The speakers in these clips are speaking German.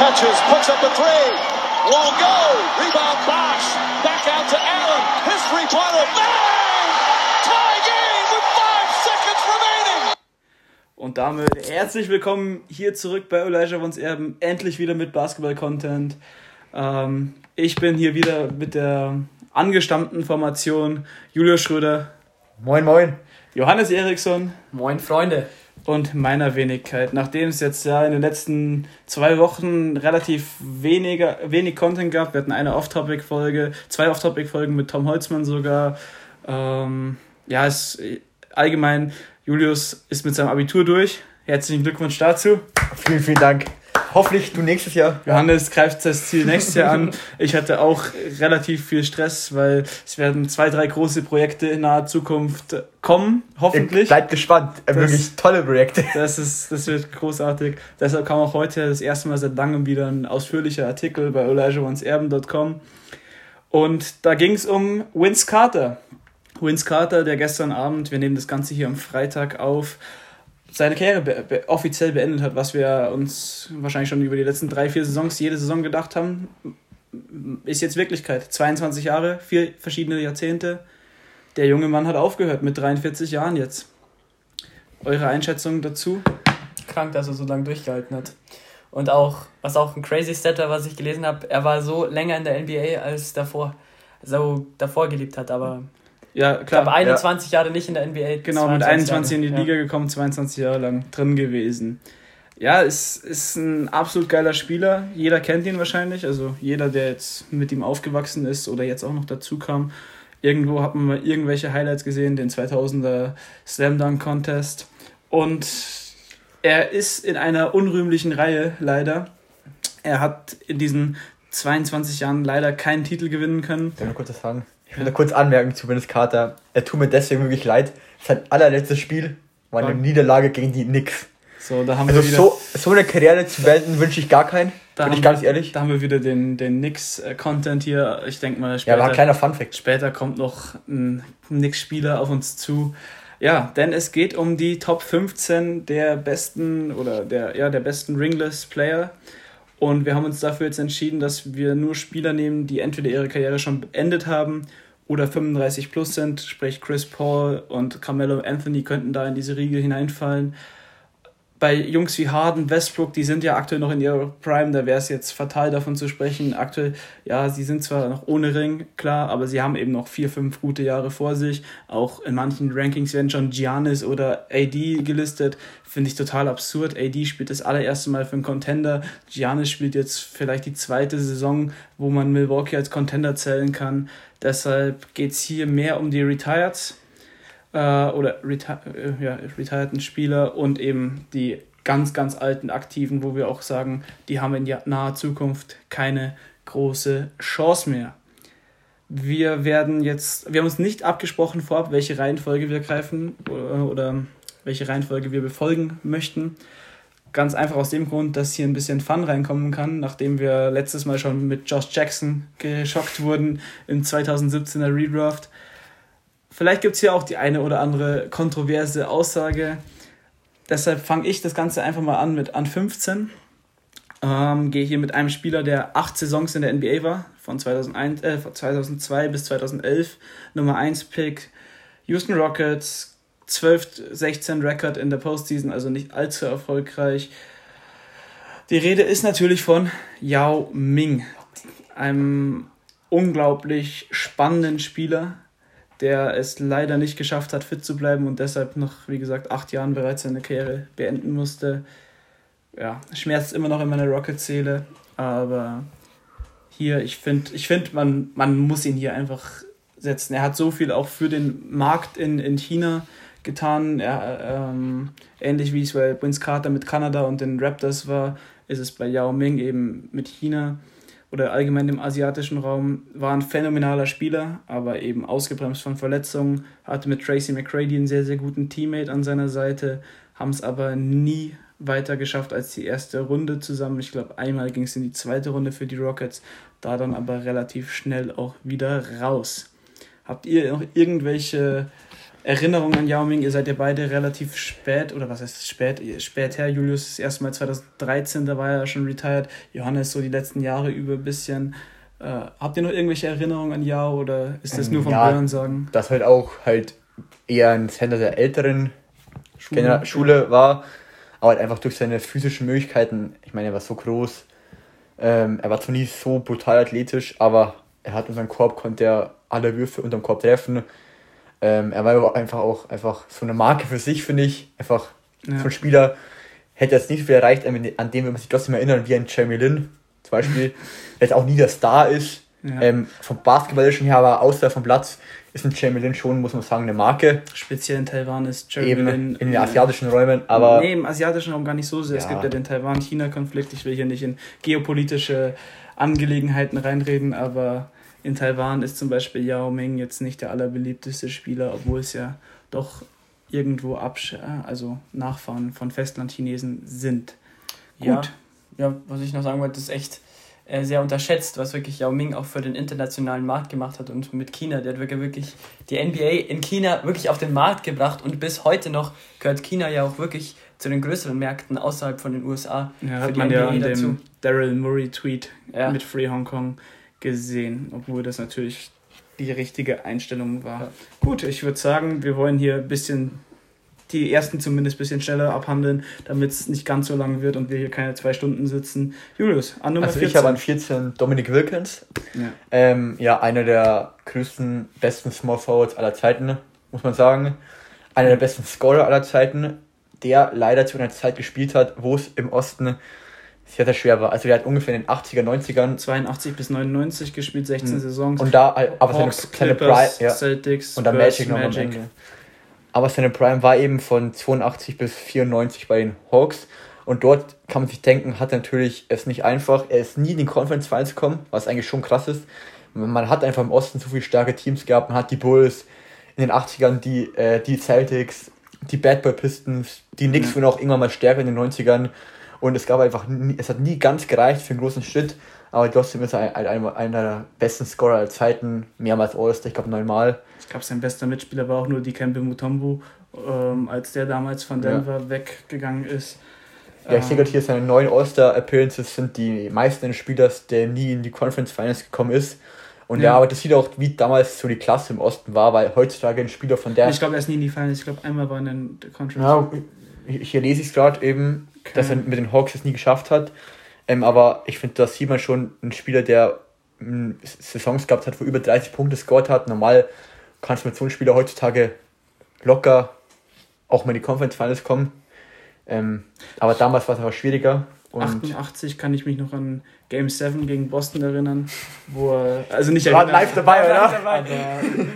catches, puts up a three. Won't go. Rebound Bosch. Back out to Allen. His three-pointer. Bang! Tie game with five seconds remaining. Und damit herzlich willkommen hier zurück bei Elijah Wons Erben. Endlich wieder mit Basketball-Content. Ähm, ich bin hier wieder mit der angestammten Formation Julius Schröder. Moin, moin. Johannes Eriksson. Moin, Freunde. Und meiner Wenigkeit. Nachdem es jetzt ja in den letzten zwei Wochen relativ weniger, wenig Content gab, wir hatten eine Off-Topic-Folge, zwei Off-Topic-Folgen mit Tom Holzmann sogar. Ähm, ja, es allgemein, Julius ist mit seinem Abitur durch. Herzlichen Glückwunsch dazu. Vielen, vielen Dank. Hoffentlich du nächstes Jahr. Johannes greift das Ziel nächstes Jahr an. Ich hatte auch relativ viel Stress, weil es werden zwei, drei große Projekte in naher Zukunft kommen, hoffentlich. Bleibt gespannt. Das, Wirklich tolle Projekte. Das, ist, das wird großartig. Deshalb kam auch heute das erste Mal seit langem wieder ein ausführlicher Artikel bei ElijahOnesErben.com. Und da ging es um Vince Carter. Vince Carter, der gestern Abend, wir nehmen das Ganze hier am Freitag auf, seine Karriere be be offiziell beendet hat, was wir uns wahrscheinlich schon über die letzten drei, vier Saisons jede Saison gedacht haben, ist jetzt Wirklichkeit. 22 Jahre, vier verschiedene Jahrzehnte. Der junge Mann hat aufgehört mit 43 Jahren jetzt. Eure Einschätzung dazu? Krank, dass er so lange durchgehalten hat. Und auch, was auch ein crazy Stat war, was ich gelesen habe, er war so länger in der NBA als davor, so davor geliebt hat, aber ja, klar. Ich glaube, 21 ja. Jahre nicht in der NBA. Genau, mit 21 Jahre. in die Liga gekommen, 22 Jahre lang drin gewesen. Ja, ist, ist ein absolut geiler Spieler. Jeder kennt ihn wahrscheinlich. Also jeder, der jetzt mit ihm aufgewachsen ist oder jetzt auch noch dazu kam. Irgendwo hat man mal irgendwelche Highlights gesehen, den 2000er Slam Dunk Contest. Und er ist in einer unrühmlichen Reihe, leider. Er hat in diesen 22 Jahren leider keinen Titel gewinnen können. Ich kurz was sagen? Ich will da kurz anmerken zu Vince Carter. Er tut mir deswegen wirklich leid. Sein allerletztes Spiel war eine Niederlage gegen die Knicks. So, da haben also wir wieder, so, so eine Karriere zu beenden wünsche ich gar keinen. Da bin ich ganz ehrlich. Da haben wir wieder den, den Knicks-Content hier. Ich denke mal, später, ja, war ein kleiner Funfact. Später kommt noch ein Knicks-Spieler auf uns zu. Ja, denn es geht um die Top 15 der besten oder der, ja, der besten Ringless-Player. Und wir haben uns dafür jetzt entschieden, dass wir nur Spieler nehmen, die entweder ihre Karriere schon beendet haben oder 35 plus sind, sprich Chris Paul und Carmelo Anthony könnten da in diese Riege hineinfallen bei Jungs wie Harden, Westbrook, die sind ja aktuell noch in ihrer Prime, da wäre es jetzt fatal davon zu sprechen. Aktuell, ja, sie sind zwar noch ohne Ring, klar, aber sie haben eben noch vier, fünf gute Jahre vor sich. Auch in manchen Rankings werden schon Giannis oder AD gelistet. Finde ich total absurd. AD spielt das allererste Mal für einen Contender. Giannis spielt jetzt vielleicht die zweite Saison, wo man Milwaukee als Contender zählen kann. Deshalb geht es hier mehr um die Retired äh, oder reti äh, ja, retireden Spieler und eben die ganz, ganz alten Aktiven, wo wir auch sagen, die haben in naher Zukunft keine große Chance mehr. Wir werden jetzt, wir haben uns nicht abgesprochen vorab, welche Reihenfolge wir greifen oder, oder welche Reihenfolge wir befolgen möchten. Ganz einfach aus dem Grund, dass hier ein bisschen Fun reinkommen kann, nachdem wir letztes Mal schon mit Josh Jackson geschockt wurden im 2017er Redraft Vielleicht gibt es hier auch die eine oder andere kontroverse Aussage. Deshalb fange ich das Ganze einfach mal an mit an 15. Ähm, Gehe hier mit einem Spieler, der acht Saisons in der NBA war, von 2001, äh, 2002 bis 2011. Nummer 1 Pick, Houston Rockets, 12, 16 Record in der Postseason, also nicht allzu erfolgreich. Die Rede ist natürlich von Yao Ming, einem unglaublich spannenden Spieler, der es leider nicht geschafft hat, fit zu bleiben und deshalb noch, wie gesagt, acht Jahren bereits seine Karriere beenden musste. Ja, schmerzt immer noch in meiner Rocket-Seele, aber hier, ich finde, ich find, man, man muss ihn hier einfach setzen. Er hat so viel auch für den Markt in, in China getan. Er, ähm, ähnlich wie es bei Vince Carter mit Kanada und den Raptors war, ist es bei Yao Ming eben mit China oder allgemein im asiatischen Raum, war ein phänomenaler Spieler, aber eben ausgebremst von Verletzungen, hatte mit Tracy McCrady einen sehr, sehr guten Teammate an seiner Seite, haben es aber nie weiter geschafft als die erste Runde zusammen. Ich glaube, einmal ging es in die zweite Runde für die Rockets, da dann aber relativ schnell auch wieder raus. Habt ihr noch irgendwelche Erinnerung an Yao Ming, ihr seid ja beide relativ spät, oder was heißt spät, spät her. Julius ist erstmal 2013, da war er schon retired. Johannes so die letzten Jahre über ein bisschen. Äh, habt ihr noch irgendwelche Erinnerungen an Yao oder ist das nur vom ja, Hören sagen? Das halt auch halt eher ein Center der älteren Schule, Schule war, aber halt einfach durch seine physischen Möglichkeiten. Ich meine, er war so groß, ähm, er war zwar nie so brutal athletisch, aber er hat unseren Korb, konnte er alle Würfe unterm Korb treffen. Ähm, er war einfach auch einfach so eine Marke für sich, finde ich. Einfach ja. so ein Spieler hätte jetzt nicht viel erreicht, an dem wir sich trotzdem erinnern, wie ein Jeremy Lin zum Beispiel, der jetzt auch nie der Star ist. Ja. Ähm, vom Basketballischen her, aber außer vom Platz ist ein Jeremy Lin schon, muss man sagen, eine Marke. Speziell in Taiwan ist Jeremy Eben Lin. In den asiatischen Räumen, aber. Nee, im asiatischen Raum gar nicht so sehr. Ja. Es gibt ja den Taiwan-China-Konflikt. Ich will hier nicht in geopolitische Angelegenheiten reinreden, aber in Taiwan ist zum Beispiel Yao Ming jetzt nicht der allerbeliebteste Spieler, obwohl es ja doch irgendwo Absch also Nachfahren von Festlandchinesen sind. Gut. Ja, ja, was ich noch sagen wollte, ist echt äh, sehr unterschätzt, was wirklich Yao Ming auch für den internationalen Markt gemacht hat und mit China. Der hat wirklich, wirklich die NBA in China wirklich auf den Markt gebracht und bis heute noch gehört China ja auch wirklich zu den größeren Märkten außerhalb von den USA. Ja, hat man NBA ja an dazu. dem Daryl Murray Tweet ja. mit Free Hong Kong gesehen, obwohl das natürlich die richtige Einstellung war. Ja. Gut, ich würde sagen, wir wollen hier ein bisschen die ersten zumindest ein bisschen schneller abhandeln, damit es nicht ganz so lang wird und wir hier keine zwei Stunden sitzen. Julius, an Nummer also 14. ich habe an 14 Dominic Wilkins. Ja. Ähm, ja, einer der größten, besten Small Forwards aller Zeiten, muss man sagen. Einer der besten Scorer aller Zeiten, der leider zu einer Zeit gespielt hat, wo es im Osten sehr, sehr schwer war. Also der hat ungefähr in den 80er, 90ern 82 bis 99 gespielt, 16 mhm. Saisons. Und da aber Hawks, seine, seine Clippers, Prime, ja. Celtics, und dann Magic noch am Ende. Aber seine Prime war eben von 82 bis 94 bei den Hawks. Und dort kann man sich denken, hat natürlich es nicht einfach. Er ist nie in den Conference Finals gekommen, was eigentlich schon krass ist. Man hat einfach im Osten so viele starke Teams gehabt. Man hat die Bulls in den 80ern, die, äh, die Celtics, die Bad Boy Pistons, die Knicks ja. wurden auch irgendwann mal stärker in den 90ern. Und es gab einfach, nie, es hat nie ganz gereicht für einen großen Schritt. Aber trotzdem ist er einer ein, der besten Scorer aller Zeiten, mehrmals All-Star, ich glaube neunmal. Ich glaube, sein bester Mitspieler war auch nur die Kempe Mutombo, ähm, als der damals von Denver ja. weggegangen ist. Ja, ich sehe gerade hier, seine neun All-Star-Appearances sind die meisten Spielers, der nie in die Conference Finals gekommen ist. Und ja. ja, aber das sieht auch, wie damals so die Klasse im Osten war, weil heutzutage ein Spieler von der. Ich glaube, er ist nie in die Finals, ich glaube, einmal war er in der Conference. Ja, hier lese ich es gerade eben. Dass er mit den Hawks es nie geschafft hat. Ähm, aber ich finde, da sieht man schon einen Spieler, der hm, Saisons gehabt hat, wo über 30 Punkte scored hat. Normal kannst du mit so einem Spieler heutzutage locker auch mal in die Conference Finals kommen. Ähm, aber damals war es aber schwieriger. Und 88 kann ich mich noch an Game 7 gegen Boston erinnern, wo er, also nicht war live dabei, oder? Dabei. Aber,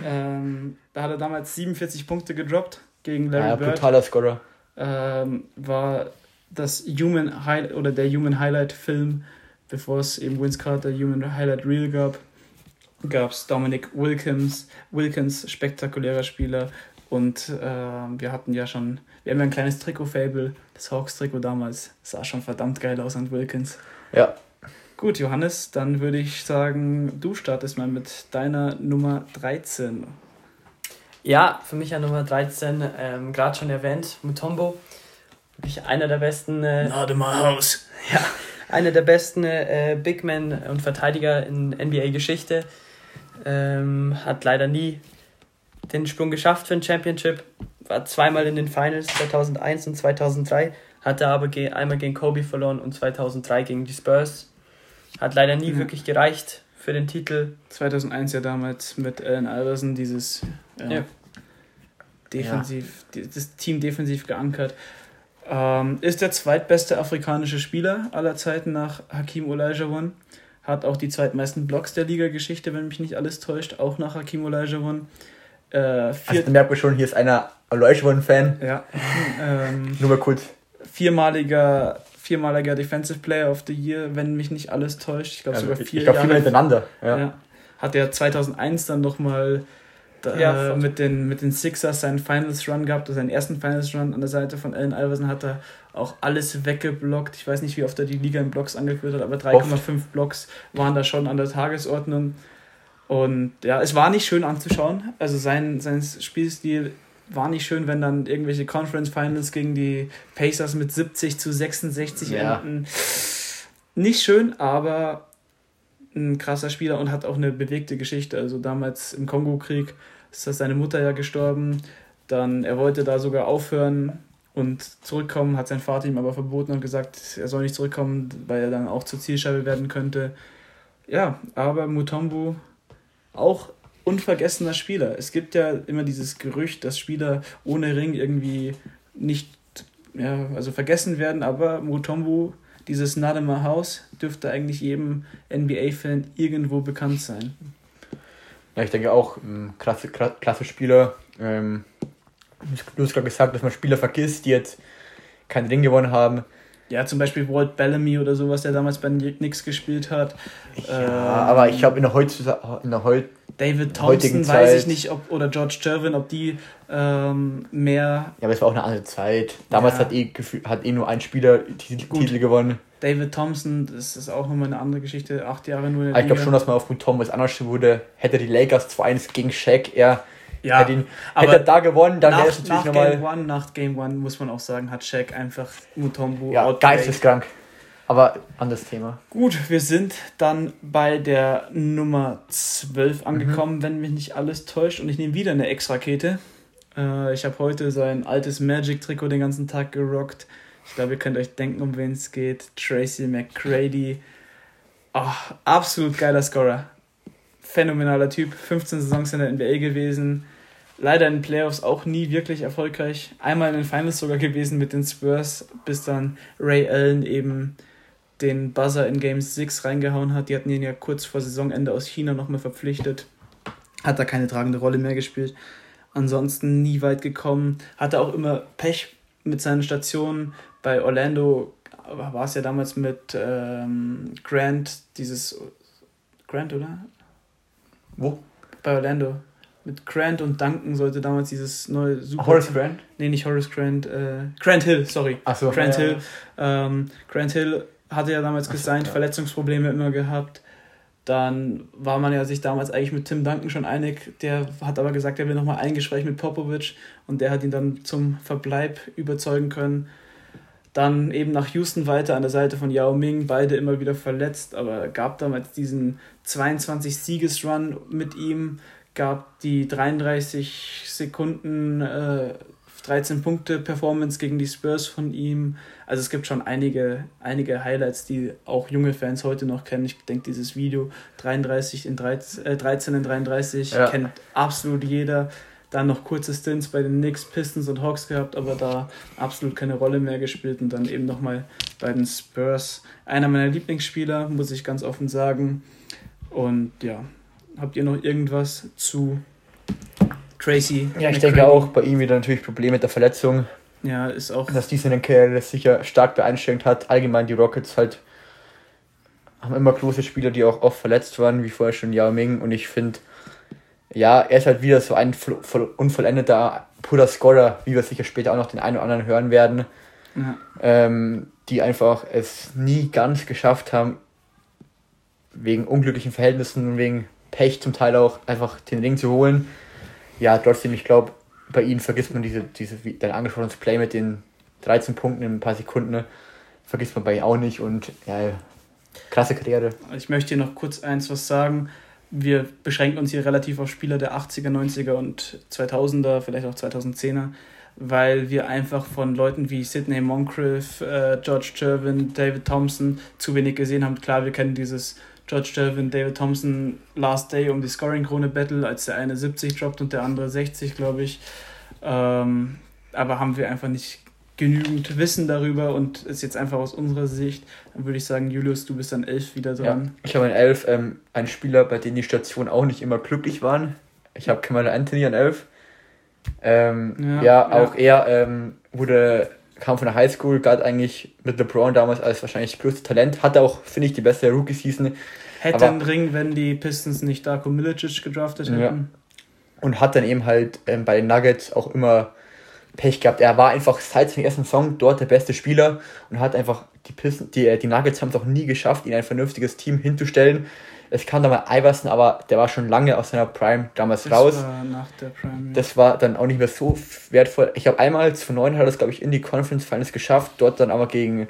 ähm, da hat er damals 47 Punkte gedroppt gegen Larry ja, Bird. Brutaler Scorer. Ähm, war das Human High oder der Human Highlight Film, bevor es eben Vince Carter Human Highlight Reel gab, gab es Dominic Wilkins, Wilkins, spektakulärer Spieler. Und äh, wir hatten ja schon, wir haben ja ein kleines Trikot-Fable, das Hawks-Trikot damals, sah schon verdammt geil aus an Wilkins. Ja. Gut, Johannes, dann würde ich sagen, du startest mal mit deiner Nummer 13. Ja, für mich ja Nummer 13, ähm, gerade schon erwähnt, Mutombo wirklich einer der besten. Äh, Not in my house. Ja, einer der besten äh, Big Men und Verteidiger in NBA-Geschichte. Ähm, hat leider nie den Sprung geschafft für ein Championship. War zweimal in den Finals 2001 und 2003. Hatte aber ge einmal gegen Kobe verloren und 2003 gegen die Spurs. Hat leider nie ja. wirklich gereicht für den Titel. 2001 ja damals mit Allen Iverson dieses äh, ja. defensiv, ja. das Team defensiv geankert. Ähm, ist der zweitbeste afrikanische Spieler aller Zeiten nach Hakim Olajuwon. Hat auch die zweitmeisten Blocks der Liga-Geschichte, wenn mich nicht alles täuscht, auch nach Hakim Olajuwon. Äh, also da merkt man schon, hier ist einer Olajuwon-Fan. Ja. Ähm, Nur mal kurz. Viermaliger, viermaliger Defensive Player of the Year, wenn mich nicht alles täuscht. Ich glaube also sogar vier ich glaub, Jahre. hintereinander. Ja. ja. Hat er 2001 dann nochmal ja, äh, mit, den, mit den Sixers seinen Finals Run gehabt, seinen ersten Finals Run an der Seite von Allen Iverson hat er auch alles weggeblockt. Ich weiß nicht, wie oft er die Liga in Blocks angeführt hat, aber 3,5 Blocks waren da schon an der Tagesordnung. Und ja, es war nicht schön anzuschauen. Also sein, sein Spielstil war nicht schön, wenn dann irgendwelche Conference Finals gegen die Pacers mit 70 zu 66 ja. enden. Nicht schön, aber ein krasser Spieler und hat auch eine bewegte Geschichte. Also damals im Kongo-Krieg ist seine Mutter ja gestorben. Dann, er wollte da sogar aufhören und zurückkommen, hat sein Vater ihm aber verboten und gesagt, er soll nicht zurückkommen, weil er dann auch zur Zielscheibe werden könnte. Ja, aber Mutombo auch unvergessener Spieler. Es gibt ja immer dieses Gerücht, dass Spieler ohne Ring irgendwie nicht ja, also vergessen werden, aber Mutombo, dieses Nadema House, dürfte eigentlich jedem NBA-Fan irgendwo bekannt sein. Ja, ich denke auch, ähm, klasse, klasse Spieler. Ähm, du hast gerade gesagt, dass man Spieler vergisst, die jetzt keinen Ring gewonnen haben. Ja, zum Beispiel Walt Bellamy oder sowas, der damals bei Knicks gespielt hat. Ja, ähm, aber ich glaube, in der, heutzutage, in der heut, David Thompson weiß ich nicht, ob oder George Jervin, ob die ähm, mehr. Ja, aber es war auch eine andere Zeit. Damals ja. hat, eh, hat eh nur ein Spieler die Titel gewonnen. David Thompson, das ist auch nochmal eine andere Geschichte, acht Jahre nur Ich glaube schon, dass man aufgrund Thomas anders wurde. Hätte die Lakers 2-1 gegen Shaq eher ja, hätte, ihn, hätte er da gewonnen, dann wäre es natürlich nach nochmal. Game One, nach Game One muss man auch sagen, hat Shaq einfach Mutombo ja, geisteskrank. Aber anderes Thema. Gut, wir sind dann bei der Nummer 12 mhm. angekommen, mhm. wenn mich nicht alles täuscht. Und ich nehme wieder eine Ex-Rakete. Äh, ich habe heute sein altes Magic-Trikot den ganzen Tag gerockt. Ich glaube, ihr könnt euch denken, um wen es geht. Tracy McCready. Oh, absolut geiler Scorer. Phänomenaler Typ. 15 Saisons in der NBA gewesen. Leider in den Playoffs auch nie wirklich erfolgreich. Einmal in den Finals sogar gewesen mit den Spurs, bis dann Ray Allen eben den Buzzer in Game 6 reingehauen hat. Die hatten ihn ja kurz vor Saisonende aus China nochmal verpflichtet. Hat da keine tragende Rolle mehr gespielt. Ansonsten nie weit gekommen. Hatte auch immer Pech mit seinen Stationen. Bei Orlando war es ja damals mit ähm, Grant, dieses. Grant, oder? Wo? Bei Orlando. Mit Grant und Duncan sollte damals dieses neue Super. Horace Grant? Nee, nicht Horace Grant. Äh, Grant Hill, sorry. Ach so, Grant ja, Hill. Ähm, Grant Hill hatte ja damals gesigned. Verletzungsprobleme immer gehabt. Dann war man ja sich damals eigentlich mit Tim Duncan schon einig. Der hat aber gesagt, er will nochmal ein Gespräch mit Popovic und der hat ihn dann zum Verbleib überzeugen können. Dann eben nach Houston weiter an der Seite von Yao Ming, beide immer wieder verletzt, aber gab damals diesen 22-Sieges-Run mit ihm, gab die 33 Sekunden äh, 13 Punkte Performance gegen die Spurs von ihm. Also es gibt schon einige, einige Highlights, die auch junge Fans heute noch kennen. Ich denke, dieses Video 33 in 13, äh, 13 in 33 ja. kennt absolut jeder. Dann noch kurze Stints bei den Knicks, Pistons und Hawks gehabt, aber da absolut keine Rolle mehr gespielt. Und dann eben nochmal bei den Spurs. Einer meiner Lieblingsspieler, muss ich ganz offen sagen. Und ja, habt ihr noch irgendwas zu Tracy. Ja, ich denke auch bei ihm wieder natürlich Probleme mit der Verletzung. Ja, ist auch. Dass dies in den sicher stark beeinschränkt hat. Allgemein die Rockets halt haben immer große Spieler, die auch oft verletzt waren, wie vorher schon Yao Ming. Und ich finde, ja, er ist halt wieder so ein unvollendeter, purer Scorer, wie wir sicher später auch noch den einen oder anderen hören werden. Ja. Ähm, die einfach es nie ganz geschafft haben, wegen unglücklichen Verhältnissen, wegen Pech zum Teil auch, einfach den Ring zu holen ja, trotzdem, ich glaube, bei ihnen vergisst man diese, diese dein angesprochenes Play mit den 13 Punkten in ein paar Sekunden, ne? vergisst man bei ihnen auch nicht und ja, krasse Karriere. Ich möchte hier noch kurz eins was sagen. Wir beschränken uns hier relativ auf Spieler der 80er, 90er und 2000er, vielleicht auch 2010er, weil wir einfach von Leuten wie Sidney Moncrief, äh, George Jervin, David Thompson zu wenig gesehen haben. Klar, wir kennen dieses George Delvin, David Thompson Last Day um die Scoring-Krone Battle, als der eine 70 droppt und der andere 60, glaube ich. Ähm, aber haben wir einfach nicht genügend Wissen darüber und ist jetzt einfach aus unserer Sicht, dann würde ich sagen, Julius, du bist dann elf wieder dran. Ja, ich habe an elf ähm, einen Spieler, bei dem die Stationen auch nicht immer glücklich waren. Ich habe Kamala Anthony an elf. Ähm, ja, ja, auch ja. er ähm, wurde kam von der Highschool, galt eigentlich mit LeBron damals als wahrscheinlich das größte Talent, hatte auch, finde ich, die beste Rookie-Season. Hätte einen Ring, wenn die Pistons nicht Darko Milicic gedraftet hätten. Ja. Und hat dann eben halt ähm, bei den Nuggets auch immer Pech gehabt. Er war einfach seit seinem ersten Song dort der beste Spieler und hat einfach die Pistons, die, äh, die Nuggets haben es auch nie geschafft, ihn ein vernünftiges Team hinzustellen. Es kam da mal Iverson, aber der war schon lange aus seiner Prime damals das raus. War nach der Prime, ja. Das war dann auch nicht mehr so wertvoll. Ich habe einmal zu neun hat es, glaube ich, in die Conference Finals geschafft, dort dann aber gegen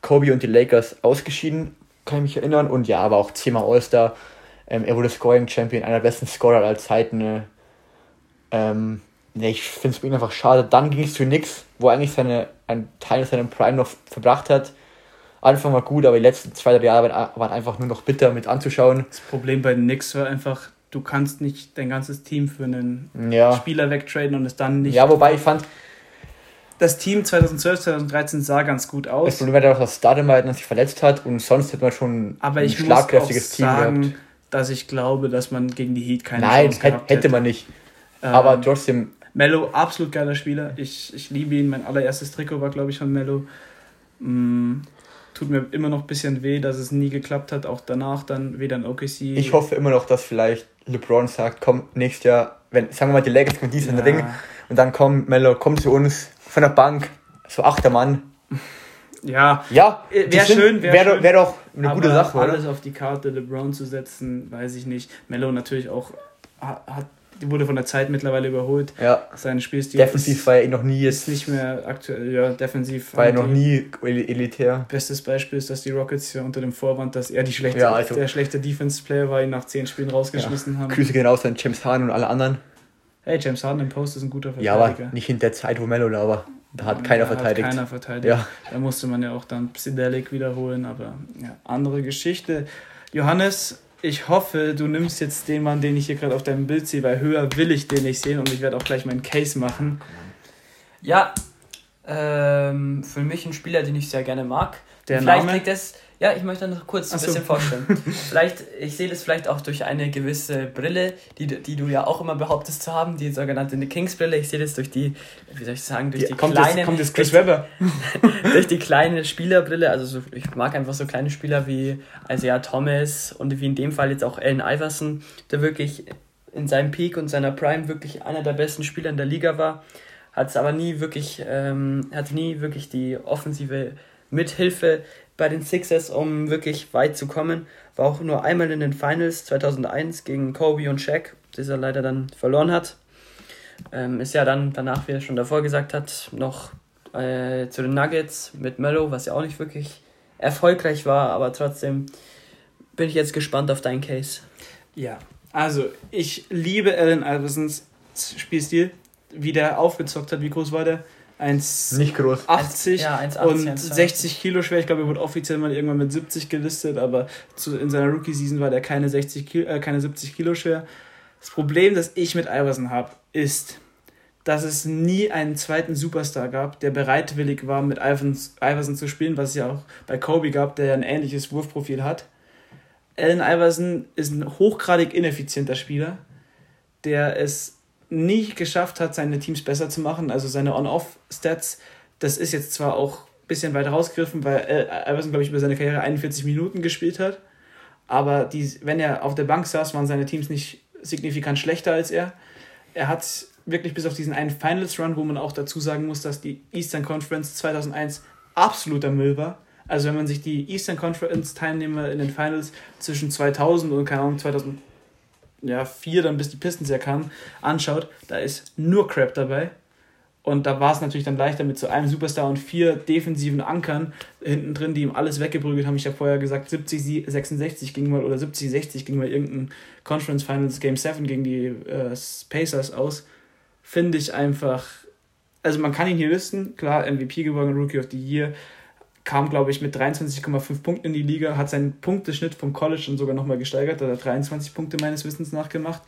Kobe und die Lakers ausgeschieden, kann ich mich erinnern. Und ja, aber auch zehnmal All-Star. Ähm, er wurde Scoring Champion, einer der besten Scorer aller Zeiten. Ne? Ähm, nee, ich finde es einfach schade. Dann ging es zu Knicks, wo er eigentlich seine, einen Teil seiner Prime noch verbracht hat. Anfang war gut, aber die letzten zwei, drei Jahre waren einfach nur noch bitter mit anzuschauen. Das Problem bei den Knicks war einfach, du kannst nicht dein ganzes Team für einen ja. Spieler wegtraden und es dann nicht. Ja, wobei ich fand. Das Team 2012, 2013 sah ganz gut aus. Das Problem war auch, dass Stademeyer sich verletzt hat und sonst hätte man schon aber ein schlagkräftiges Team sagen, gehabt. Dass ich glaube, dass man gegen die Heat keine Nein, Chance gehabt hätte. hätte man nicht. Ähm, aber trotzdem. Mello, absolut geiler Spieler. Ich, ich liebe ihn. Mein allererstes Trikot war, glaube ich, von Mello. Mm, tut mir immer noch ein bisschen weh, dass es nie geklappt hat, auch danach dann wieder in OKC. Ich hoffe immer noch, dass vielleicht LeBron sagt, komm, nächstes Jahr, wenn, sagen wir mal, die Lakers kommen diesen ja. Ring und dann komm, Mello, komm zu uns von der Bank, so achter Mann. Ja, ja wäre schön. Wäre wär, wär doch eine gute Sache, alles oder? auf die Karte LeBron zu setzen, weiß ich nicht. Mello natürlich auch hat wurde von der Zeit mittlerweile überholt. Ja. Sein Spielstil defensiv ist, war er noch nie jetzt nicht mehr aktuell. Ja, defensiv war er noch nie elitär. Bestes Beispiel ist, dass die Rockets ja unter dem Vorwand, dass er die schlechte, ja, also, der schlechte Defense-Player war, ihn nach zehn Spielen rausgeschmissen ja. haben. Grüße gehen raus an James Harden und alle anderen. Hey, James Harden im Post ist ein guter Verteidiger. Ja, aber nicht in der Zeit, wo Mello da war. Da hat keiner da verteidigt. Hat keiner verteidigt. Ja. Da musste man ja auch dann Psidelik wiederholen, aber ja, andere Geschichte. Johannes, ich hoffe, du nimmst jetzt den Mann, den ich hier gerade auf deinem Bild sehe, weil höher will ich den nicht sehen und ich werde auch gleich meinen Case machen. Ja, ähm, für mich ein Spieler, den ich sehr gerne mag. Der Vielleicht Name? liegt es ja, ich möchte noch kurz ein so. bisschen vorstellen. vielleicht, ich sehe das vielleicht auch durch eine gewisse Brille, die, die du ja auch immer behauptest zu haben, die sogenannte Kings-Brille. Ich sehe das durch die, wie soll ich sagen, durch die, die kommt kleine. Das, kommt das Chris Webber? durch die kleine Spielerbrille. Also so, ich mag einfach so kleine Spieler wie Isaiah Thomas und wie in dem Fall jetzt auch Allen Iverson, der wirklich in seinem Peak und seiner Prime wirklich einer der besten Spieler in der Liga war. Hat es aber nie wirklich, ähm, hat nie wirklich die offensive Mithilfe bei den Sixers, um wirklich weit zu kommen. War auch nur einmal in den Finals 2001 gegen Kobe und Shaq, das er leider dann verloren hat. Ähm, ist ja dann danach, wie er schon davor gesagt hat, noch äh, zu den Nuggets mit Mello, was ja auch nicht wirklich erfolgreich war, aber trotzdem bin ich jetzt gespannt auf deinen Case. Ja, also ich liebe Allen Iversons Spielstil, wie der aufgezockt hat. Wie groß war der? 1, nicht groß. 80 ja, 1, und 60 Kilo schwer. Ich glaube, er wurde offiziell mal irgendwann mit 70 gelistet, aber zu, in seiner Rookie-Season war der keine, 60 Kilo, äh, keine 70 Kilo schwer. Das Problem, das ich mit Iverson habe, ist, dass es nie einen zweiten Superstar gab, der bereitwillig war, mit Iverson zu spielen, was es ja auch bei Kobe gab, der ja ein ähnliches Wurfprofil hat. Allen Iverson ist ein hochgradig ineffizienter Spieler, der es nicht geschafft hat, seine Teams besser zu machen, also seine On-Off-Stats, das ist jetzt zwar auch ein bisschen weiter rausgegriffen, weil Iverson, glaube ich, über seine Karriere 41 Minuten gespielt hat, aber die, wenn er auf der Bank saß, waren seine Teams nicht signifikant schlechter als er. Er hat wirklich bis auf diesen einen Finals-Run, wo man auch dazu sagen muss, dass die Eastern Conference 2001 absoluter Müll war. Also wenn man sich die Eastern Conference Teilnehmer in den Finals zwischen 2000 und keine Ahnung 2000 ja, vier, dann bis die Pistons ja kamen, anschaut, da ist nur Crap dabei. Und da war es natürlich dann leichter mit so einem Superstar und vier defensiven Ankern hinten drin, die ihm alles weggeprügelt haben. Ich habe vorher gesagt, 70, 66 ging mal oder 70, 60 ging mal irgendein Conference Finals Game 7 gegen die äh, Pacers aus. Finde ich einfach, also man kann ihn hier listen, klar, MVP geworden, Rookie of the Year, kam, glaube ich, mit 23,5 Punkten in die Liga, hat seinen Punkteschnitt vom College dann sogar nochmal gesteigert, hat er 23 Punkte meines Wissens nachgemacht.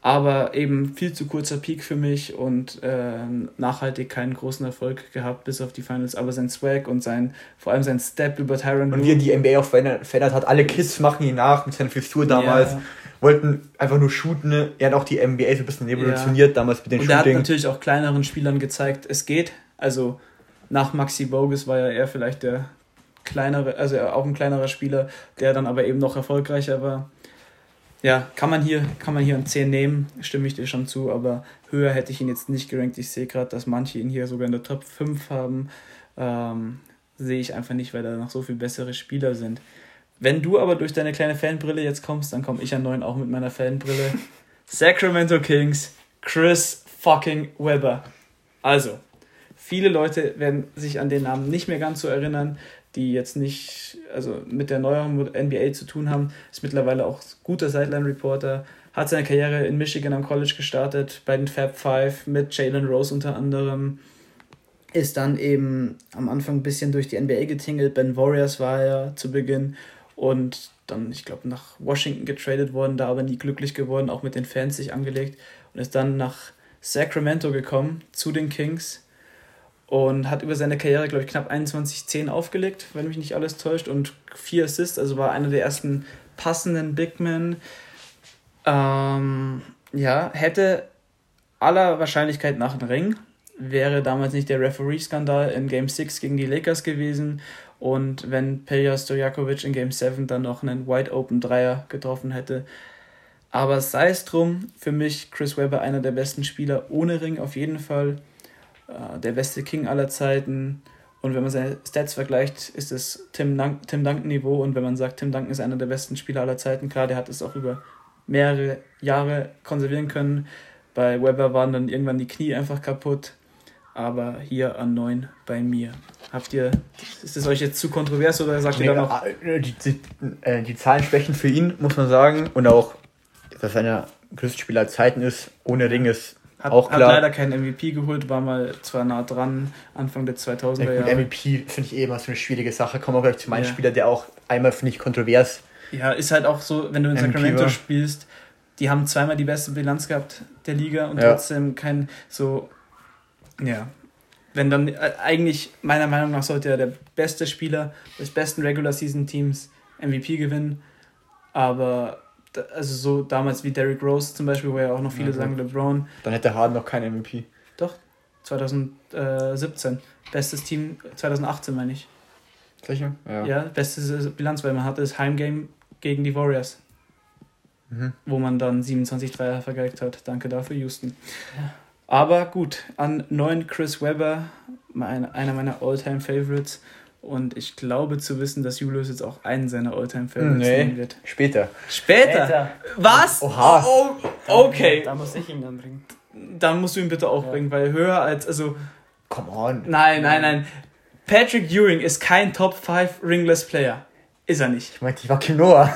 Aber eben viel zu kurzer Peak für mich und äh, nachhaltig keinen großen Erfolg gehabt, bis auf die Finals. Aber sein Swag und sein, vor allem sein Step über Tyron Und wie er die NBA auch verändert, verändert hat, alle Kids machen ihn nach mit seiner Frisur damals. Ja. Wollten einfach nur shooten. Er hat auch die NBA so ein bisschen revolutioniert ja. damals mit den und Shooting. Und er hat natürlich auch kleineren Spielern gezeigt, es geht. Also nach Maxi Bogus war ja er vielleicht der kleinere, also auch ein kleinerer Spieler, der dann aber eben noch erfolgreicher war. Ja, kann man hier, kann man hier ein 10 nehmen, stimme ich dir schon zu, aber höher hätte ich ihn jetzt nicht gerankt. Ich sehe gerade, dass manche ihn hier sogar in der Top 5 haben. Ähm, sehe ich einfach nicht, weil da noch so viel bessere Spieler sind. Wenn du aber durch deine kleine Fanbrille jetzt kommst, dann komme ich an 9 auch mit meiner Fanbrille. Sacramento Kings, Chris fucking Webber. Also, viele Leute werden sich an den Namen nicht mehr ganz so erinnern, die jetzt nicht also mit der neueren NBA zu tun haben. Ist mittlerweile auch guter Sideline-Reporter. Hat seine Karriere in Michigan am College gestartet, bei den Fab Five mit Jalen Rose unter anderem. Ist dann eben am Anfang ein bisschen durch die NBA getingelt. Ben Warriors war er zu Beginn und dann, ich glaube, nach Washington getradet worden, da aber nie glücklich geworden, auch mit den Fans sich angelegt und ist dann nach Sacramento gekommen zu den Kings und hat über seine Karriere, glaube ich, knapp 21-10 aufgelegt, wenn mich nicht alles täuscht, und vier Assists, also war einer der ersten passenden Big Men. Ähm, ja, hätte aller Wahrscheinlichkeit nach einem Ring, wäre damals nicht der Referee-Skandal in Game 6 gegen die Lakers gewesen und wenn Pelja Stojakovic in Game 7 dann noch einen Wide Open Dreier getroffen hätte. Aber sei es drum, für mich Chris Webber einer der besten Spieler ohne Ring auf jeden Fall. Äh, der beste King aller Zeiten. Und wenn man seine Stats vergleicht, ist es Tim, Dun Tim Duncan-Niveau. Und wenn man sagt, Tim Duncan ist einer der besten Spieler aller Zeiten, klar, der hat es auch über mehrere Jahre konservieren können. Bei Webber waren dann irgendwann die Knie einfach kaputt aber hier an 9 bei mir. Habt ihr, ist es euch jetzt zu kontrovers oder sagt nee, ihr da noch? Äh, die, die, äh, die Zahlen sprechen für ihn, muss man sagen. Und auch, dass einer größten Spieler aller Zeiten ist, ohne Ring ist hat, auch klar. Hat leider keinen MVP geholt, war mal zwar nah dran, Anfang der 2000er Jahre. Ja, MVP finde ich eh immer so eine schwierige Sache. Kommen wir gleich zu meinem ja. Spieler, der auch einmal, finde ich, kontrovers. Ja, ist halt auch so, wenn du in MVP Sacramento war. spielst, die haben zweimal die beste Bilanz gehabt der Liga und ja. trotzdem kein so ja. Wenn dann äh, eigentlich, meiner Meinung nach, sollte ja der beste Spieler des besten Regular Season Teams MVP gewinnen. Aber also so damals wie Derrick Rose zum Beispiel, wo ja auch noch viele ja, sagen LeBron. Dann hätte Harden noch kein MVP. Doch, 2017. Bestes Team 2018, meine ich. Sicher? Ja. ja, beste Bilanz, weil man hatte das Heimgame gegen die Warriors. Mhm. Wo man dann 27 Dreier vergeigt hat. Danke dafür, Houston. Ja. Aber gut, an 9 Chris Webber, mein, einer meiner Alltime favorites Und ich glaube zu wissen, dass Julius jetzt auch einen seiner Alltime favorites nee, nehmen wird. Später. Später? Später. Was? Oha. Oh, okay. Da muss ich ihn dann bringen. Dann musst du ihn bitte auch ja. bringen, weil höher als. Also, Come on. Nein, nein, nein. Patrick Ewing ist kein Top 5 Ringless Player. Ist er nicht. Ich meinte, ich war Quinoa.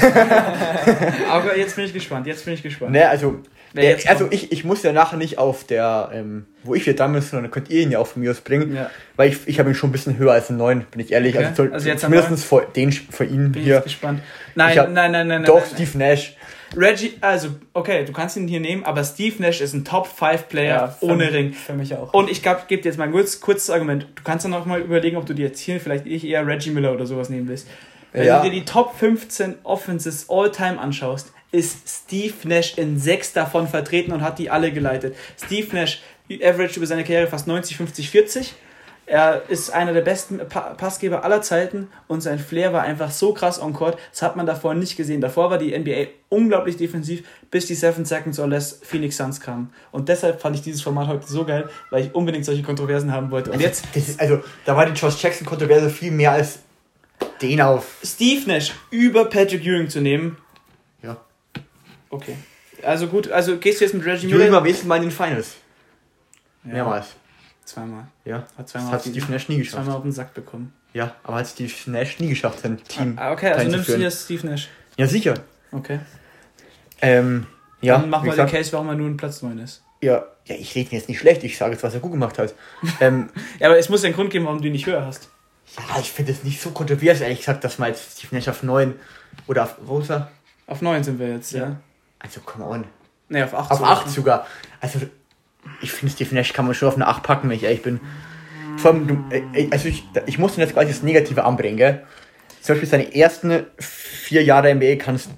Aber jetzt bin ich gespannt, jetzt bin ich gespannt. Ne, also der, also ich, ich muss ja nachher nicht auf der, ähm, wo ich wieder damals, sondern könnt ihr ihn ja auch von mir aus bringen. Ja. Weil ich, ich habe ihn schon ein bisschen höher als einen 9, bin ich ehrlich. Okay. Also, also jetzt zumindest vor, den, vor ihn bin hier. Ich gespannt. Nein, hab, nein, nein, nein. Doch, nein, Steve Nash. Reggie, also, okay, du kannst ihn hier nehmen, aber Steve Nash ist ein Top 5 Player ja, ohne mich, Ring. Für mich auch. Und ich gebe dir jetzt mal ein kurz, kurzes Argument. Du kannst dann auch mal überlegen, ob du dir jetzt hier vielleicht eher Reggie Miller oder sowas nehmen willst. Wenn ja. du dir die Top 15 Offenses all-time anschaust, ist Steve Nash in sechs davon vertreten und hat die alle geleitet. Steve Nash average über seine Karriere fast 90, 50, 40. Er ist einer der besten Passgeber aller Zeiten und sein Flair war einfach so krass on court. Das hat man davor nicht gesehen. Davor war die NBA unglaublich defensiv, bis die 7 Seconds or Less Phoenix Suns kamen. Und deshalb fand ich dieses Format heute so geil, weil ich unbedingt solche Kontroversen haben wollte. Und also, jetzt. Ist, also, da war die Josh Jackson Kontroverse viel mehr als den auf. Steve Nash über Patrick Ewing zu nehmen, Okay. Also gut, also gehst du jetzt mit Reggie Miller? Jürgen war wenigstens mal in den Finals. Ja. Mehrmals. Zweimal. Ja. Hat zweimal das hat Steve Nash nie geschafft. Zweimal auf den Sack bekommen. Ja, aber hat Steve Nash nie geschafft, sein Team. Ah, okay, also nimmst du jetzt Steve Nash. Ja, sicher. Okay. Ähm, ja. Dann mach mal den Case, warum er nur ein Platz 9 ist. Ja, ja, ich rede jetzt nicht schlecht, ich sage jetzt, was er gut gemacht hat. ähm, ja, aber es muss ja einen Grund geben, warum du ihn nicht höher hast. Ja, ich finde es nicht so kontrovers, ehrlich gesagt, dass man jetzt Steve Nash auf 9 oder auf, wo ist er? Auf 9 sind wir jetzt, ja. ja. Also, come on. Nee, auf 8 Auf 8 sogar. Also, ich finde, Steve Nash kann man schon auf eine 8 packen, wenn ich ehrlich bin. Vor allem, du, äh, also ich, ich muss jetzt gleich das Negative anbringen, gell? Zum Beispiel seine ersten vier Jahre NBA kannst,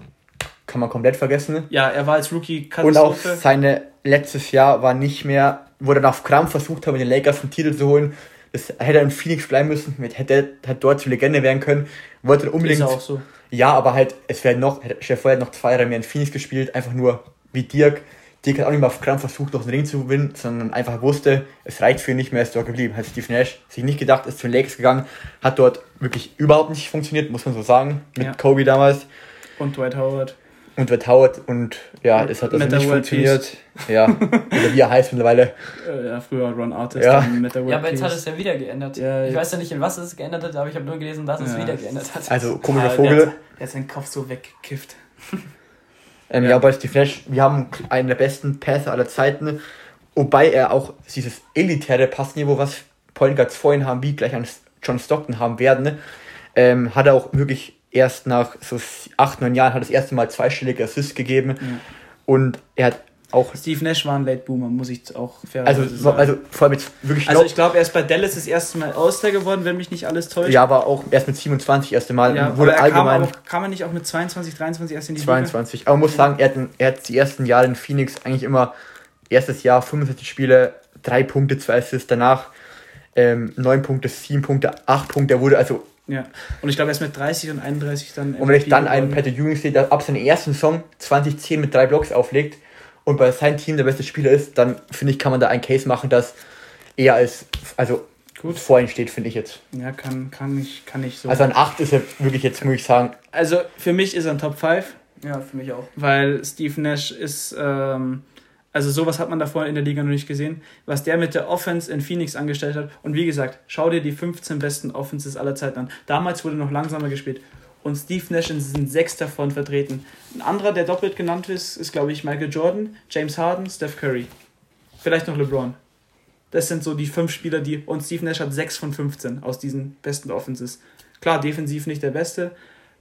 kann man komplett vergessen. Ja, er war als Rookie Und auch seine letztes Jahr war nicht mehr, wo er auf Krampf versucht hat, mit den Lakers einen Titel zu holen. Das hätte er in Phoenix bleiben müssen, hätte, hätte dort zur Legende werden können. Wollte unbedingt. Ist auch so. Ja, aber halt, es wäre noch, Chef vorher noch zwei Jahre mehr in Phoenix gespielt, einfach nur wie Dirk, Dick hat auch nicht mal auf Krampf versucht, noch den Ring zu gewinnen, sondern einfach wusste, es reicht für ihn nicht mehr, ist dort geblieben. Hat Steve Nash sich nicht gedacht, ist zu den Lakers gegangen, hat dort wirklich überhaupt nicht funktioniert, muss man so sagen, mit ja. Kobe damals. Und Dwight Howard. Und Howard und ja, es hat also nicht funktioniert. Ja, oder wie er heißt mittlerweile. Äh, ja, früher Ron Artist. Ja, ja aber jetzt hat es ja wieder geändert. Ja, ich weiß ja nicht, in was es geändert hat, aber ich habe nur gelesen, dass es wieder geändert hat. Also, komischer Vogel. Der hat, der hat seinen Kopf so weggekifft. Ähm, ja. ja, bei Steve Nash, wir haben einen der besten Pässe aller Zeiten, wobei er auch dieses elitäre Passniveau, was Point Guards vorhin haben, wie gleich an John Stockton haben werden, ähm, hat er auch wirklich erst nach so acht, neun Jahren hat das erste Mal zweistellige Assists gegeben ja. und er hat auch Steve Nash war ein Late Boomer, muss ich auch fair also, sagen. Also vor allem jetzt wirklich Also ich glaube, er ist bei Dallas das erste Mal Auster geworden, wenn mich nicht alles täuscht. Ja, aber auch erst mit 27 erste Mal. Ja, wurde allgemein. Kam, auch, kam er nicht auch mit 22, 23 erst in die 22. Liga? Aber man muss sagen, er hat, er hat die ersten Jahre in Phoenix eigentlich immer erstes Jahr 65 Spiele, drei Punkte, zwei Assists, danach ähm, 9 Punkte, 7 Punkte, 8 Punkte. Er wurde also ja, und ich glaube, er ist mit 30 und 31 dann. Und wenn ich dann einen Patrick Ewing sehe, der ab seinem ersten Song 2010 mit drei Blocks auflegt, und bei seinem Team der beste Spieler ist, dann finde ich, kann man da einen Case machen, dass er als, also Gut. vor ihm steht, finde ich jetzt. Ja, kann, kann, ich, kann ich so. Also ein 8 ist er wirklich jetzt, muss ich sagen. Also für mich ist er ein Top 5. Ja, für mich auch. Weil Steve Nash ist, ähm, also sowas hat man davor in der Liga noch nicht gesehen. Was der mit der Offense in Phoenix angestellt hat. Und wie gesagt, schau dir die 15 besten Offenses aller Zeiten an. Damals wurde noch langsamer gespielt und Steve Nash sind sechs davon vertreten. Ein anderer, der doppelt genannt ist, ist, glaube ich, Michael Jordan, James Harden, Steph Curry. Vielleicht noch LeBron. Das sind so die fünf Spieler, die. Und Steve Nash hat sechs von 15 aus diesen besten Offenses. Klar, defensiv nicht der Beste.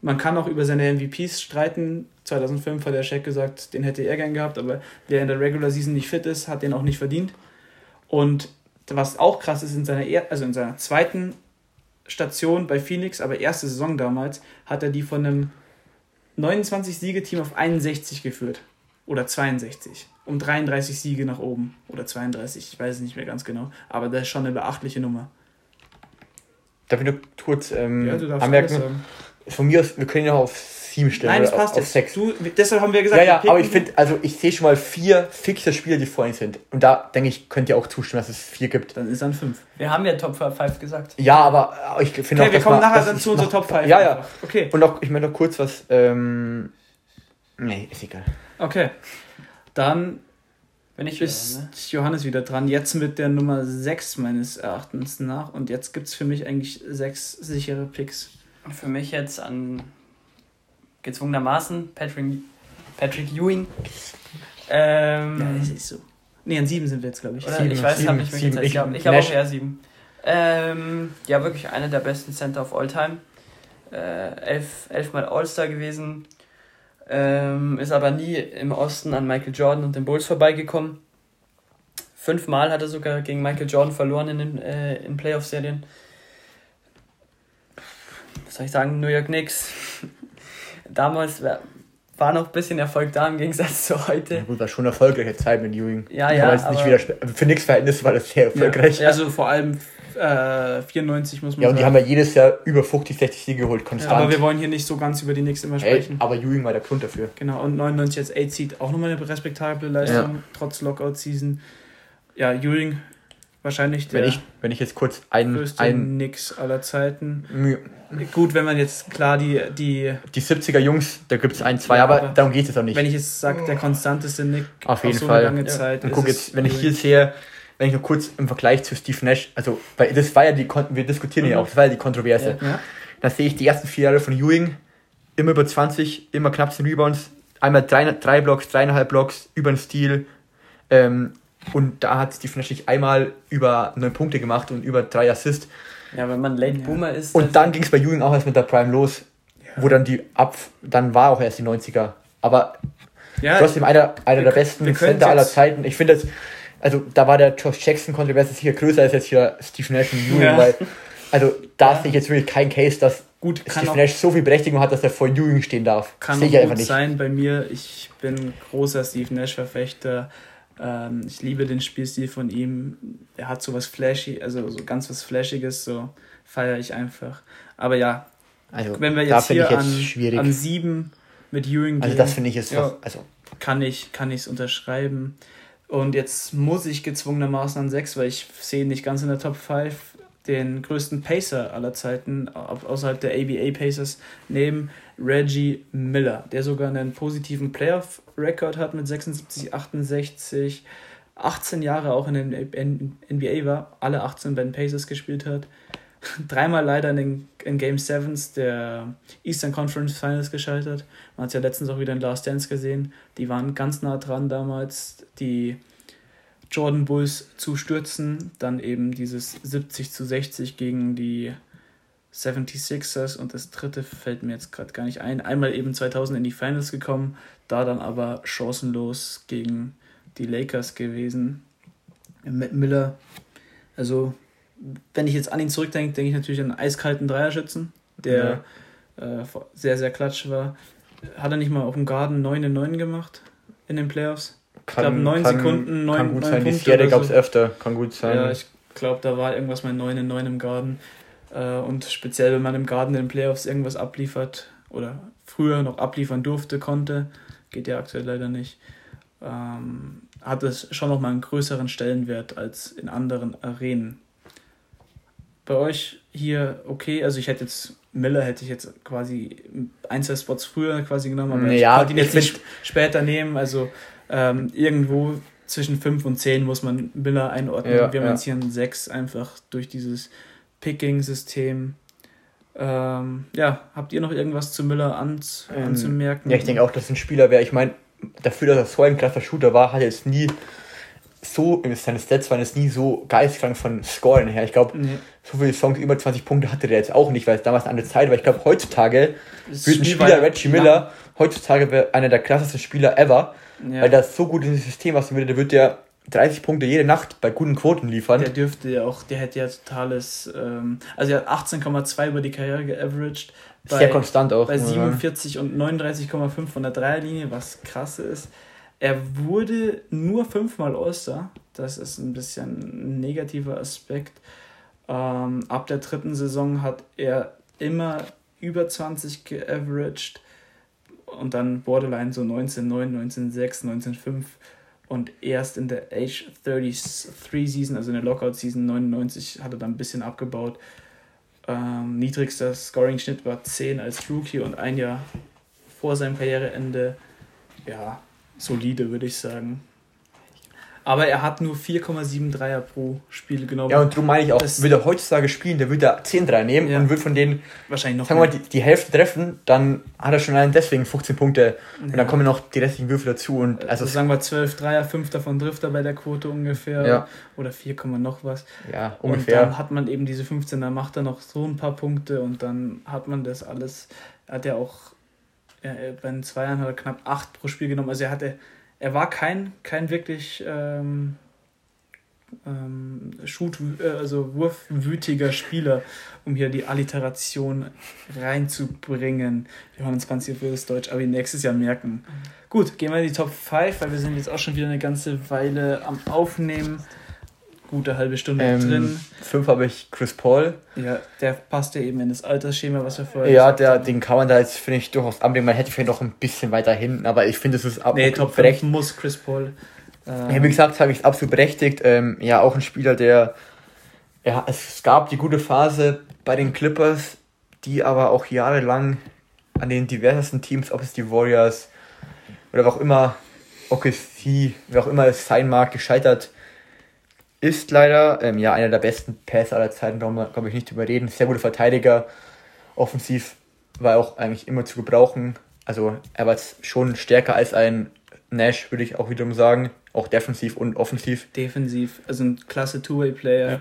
Man kann auch über seine MVPs streiten. 2005 hat der Shaq gesagt, den hätte er gern gehabt, aber der in der Regular Season nicht fit ist, hat den auch nicht verdient. Und was auch krass ist, in seiner, also in seiner zweiten Station bei Phoenix, aber erste Saison damals, hat er die von einem 29-Siege-Team auf 61 geführt. Oder 62. Um 33 Siege nach oben. Oder 32, ich weiß es nicht mehr ganz genau. Aber das ist schon eine beachtliche Nummer. Darf ich nur kurz ähm, ja, anmerken? Von mir aus, wir können ja auf sieben stellen. Nein, das passt auf, jetzt. Sechs. Du, deshalb haben wir gesagt, ja, ja, aber ich finde, also ich sehe schon mal vier fixe Spieler, die vor ihnen sind. Und da denke ich, könnt ihr auch zustimmen, dass es vier gibt. Dann ist dann fünf. Wir haben ja Top 5 gesagt. Ja, aber ich finde okay, auch, wir kommen nachher dann zu unserer Top 5. Ja, ja. Okay. Und auch, ich meine noch kurz was, ähm, nee, ist egal. Okay. Dann wenn ich ist wieder, ne? Johannes wieder dran. Jetzt mit der Nummer 6 meines Erachtens nach. Und jetzt gibt es für mich eigentlich sechs sichere Picks. Für mich jetzt an gezwungenermaßen Patrick, Patrick Ewing. Ähm, ja, das ist so. Ne, an sieben sind wir jetzt, glaube ich. Oder? Sieben, ich weiß, sieben, habe ich mich jetzt Ich, ich habe auch eher sieben. Ähm, ja, wirklich einer der besten Center of all time. Äh, elf, elfmal All-Star gewesen. Ähm, ist aber nie im Osten an Michael Jordan und den Bulls vorbeigekommen. Fünfmal hat er sogar gegen Michael Jordan verloren in den äh, in Playoff-Serien. Was soll ich sagen? New York Knicks damals war noch ein bisschen Erfolg da im Gegensatz zu heute. Ja, gut, war schon eine erfolgreiche Zeit mit Ewing. Ja, ja. Aber nicht wieder, für nix Verhältnis war das sehr erfolgreich. Ja, also vor allem äh, 94 muss man sagen. Ja, und sagen. die haben ja jedes Jahr über 50, 60 Siege geholt, konstant. Ja, aber wir wollen hier nicht so ganz über die Knicks immer sprechen. Ey, aber Ewing war der Grund dafür. Genau, und 99 als 8 Seed auch nochmal eine respektable Leistung, ja. trotz Lockout-Season. Ja, Ewing wahrscheinlich der wenn ich, wenn ich jetzt kurz einen, größte einen Nix aller Zeiten. Gut, wenn man jetzt klar die. Die, die 70er Jungs, da gibt es ein, zwei, ja, aber, aber, darum geht es auch nicht. Wenn ich jetzt sage, der konstanteste Nick auf jeden so Fall. lange Zeit. Und guck jetzt, wenn ich hier sehe, wenn ich nur kurz im Vergleich zu Steve Nash, also, weil das war ja die, wir diskutieren mhm. ja auch, das war ja die Kontroverse. Ja. Da sehe ich die ersten vier Jahre von Ewing, immer über 20, immer knapp 10 Rebounds, einmal drei, drei Blocks, dreieinhalb Blocks, über den Stil. Ähm, und da hat Steve Nash nicht einmal über neun Punkte gemacht und über drei Assists. Ja, wenn man Late Boomer ist. Und dann ging es bei Ewing auch erst mit der Prime los, ja. wo dann die ab, dann war auch erst die 90er. Aber ja, trotzdem einer, einer der besten Center aller Zeiten. Ich finde das, also da war der Josh Jackson Kontroverse sicher größer als jetzt hier Steve Nash und Ewing, ja. weil, also da ja. sehe ich jetzt wirklich kein Case, dass gut, Steve Nash so viel Berechtigung hat, dass er vor Ewing stehen darf. Kann sehe ich einfach nicht. sein bei mir. Ich bin großer Steve Nash Verfechter. Ähm, ich liebe den Spielstil von ihm. Er hat so was flashy, also so ganz was flashiges, so feiere ich einfach. Aber ja, also, wenn wir jetzt hier jetzt an, an sieben mit Ewing Also das finde ich jetzt ja. also kann ich kann es unterschreiben. Und jetzt muss ich gezwungenermaßen an 6, weil ich sehe nicht ganz in der Top 5 den größten Pacer aller Zeiten außerhalb der ABA Pacers neben Reggie Miller, der sogar einen positiven Playoff-Record hat mit 76, 68, 18 Jahre auch in den NBA war, alle 18 bei den Pacers gespielt hat, dreimal leider in, den, in Game 7 der Eastern Conference Finals gescheitert. Man hat es ja letztens auch wieder in Last Dance gesehen. Die waren ganz nah dran damals, die Jordan Bulls zu stürzen. Dann eben dieses 70 zu 60 gegen die 76ers und das dritte fällt mir jetzt gerade gar nicht ein. Einmal eben 2000 in die Finals gekommen, da dann aber chancenlos gegen die Lakers gewesen. Matt Miller, also wenn ich jetzt an ihn zurückdenke, denke ich natürlich an einen eiskalten Dreierschützen, der ja. äh, sehr, sehr klatsch war. Hat er nicht mal auf dem Garden 9 in 9 gemacht in den Playoffs? Kann, ich glaube 9 kann, Sekunden, 9 Kann gut 9 sein, Punkte die Serie gab es so. öfter, kann gut sein. Ja, ich glaube, da war irgendwas mal 9 in 9 im Garden. Äh, und speziell, wenn man im Garden in den Playoffs irgendwas abliefert oder früher noch abliefern durfte, konnte, geht ja aktuell leider nicht, ähm, hat es schon nochmal einen größeren Stellenwert als in anderen Arenen bei euch hier okay? Also ich hätte jetzt, Miller hätte ich jetzt quasi ein, zwei Spots früher quasi genommen, aber ja, ich konnte ihn jetzt nicht später nehmen. Also ähm, irgendwo zwischen 5 und 10 muss man Miller einordnen. Ja, Wir haben jetzt hier einen 6 einfach durch dieses Picking-System. Ähm, ja, habt ihr noch irgendwas zu Müller an, ähm, anzumerken? Ja, ich denke auch, dass ein Spieler wäre. Ich meine, dafür, dass er so ein krasser Shooter war, hat er jetzt nie so, seine Stats waren jetzt nie so geistkrank von Scoren her. Ich glaube, nee. so viele Songs über 20 Punkte hatte der jetzt auch nicht, weil es damals eine andere Zeit war. Ich glaube, heutzutage wird ein Spieler, Reggie Miller, heutzutage wäre einer der krassesten Spieler ever, ja. weil das so gut in das System was würde, der wird der 30 Punkte jede Nacht bei guten Quoten liefern. Der dürfte ja auch, der hätte ja totales, ähm, also er hat 18,2 über die Karriere geaveraged. Bei, Sehr konstant auch. Bei 47 und 39,5 von der Dreierlinie, was krass ist. Er wurde nur fünfmal All-Star. Das ist ein bisschen ein negativer Aspekt. Ähm, ab der dritten Saison hat er immer über 20 geaveraged und dann Borderline so 19,9, 19,6, 19,5 und erst in der Age 33 Season, also in der Lockout Season 99, hat er dann ein bisschen abgebaut. Ähm, niedrigster Scoring-Schnitt war 10 als Rookie und ein Jahr vor seinem Karriereende, ja, solide, würde ich sagen. Aber er hat nur 4,7 Dreier pro Spiel genommen. Ja, und darum meine ich auch, das würde er heutzutage spielen, der würde 10 Dreier nehmen ja. und würde von denen wahrscheinlich noch sagen wir mal, die, die, Hälfte treffen, dann hat er schon allein deswegen 15 Punkte. Ja. Und dann kommen noch die restlichen Würfel dazu. Und also, also sagen wir 12 Dreier, 5 davon trifft er bei der Quote ungefähr. Ja. Oder 4, noch was. Ja, ungefähr. Und dann hat man eben diese 15, dann macht er noch so ein paar Punkte und dann hat man das alles. Er hat ja auch ja, bei den zwei Jahren hat er knapp 8 pro Spiel genommen. Also er hatte, er war kein, kein wirklich ähm, ähm, Shoot, äh, also wurfwütiger Spieler, um hier die Alliteration reinzubringen. Wir hören uns ganz hier für das Deutsch, aber nächstes Jahr merken. Gut, gehen wir in die Top 5, weil wir sind jetzt auch schon wieder eine ganze Weile am Aufnehmen gute halbe Stunde ähm, drin. Fünf habe ich Chris Paul. Ja, der passt ja eben in das Altersschema, was wir vorher Ja, der, den kann man da jetzt, finde ich, durchaus anbringen. Man hätte vielleicht noch ein bisschen weiter hinten, aber ich finde, es ist ab nee, Top 5 muss Chris Paul. Ähm, ja, wie gesagt, habe ich es absolut berechtigt. Ähm, ja, auch ein Spieler, der, ja, es gab die gute Phase bei den Clippers, die aber auch jahrelang an den diversesten Teams, ob es die Warriors oder auch immer OKC, wer auch immer es sein mag, gescheitert ist leider ähm, ja einer der besten Pässe aller Zeiten, glaube ich, nicht überreden. Sehr guter Verteidiger. Offensiv war er auch eigentlich immer zu gebrauchen. Also er war schon stärker als ein Nash, würde ich auch wiederum sagen. Auch defensiv und offensiv. Defensiv, also ein klasse Two-Way-Player.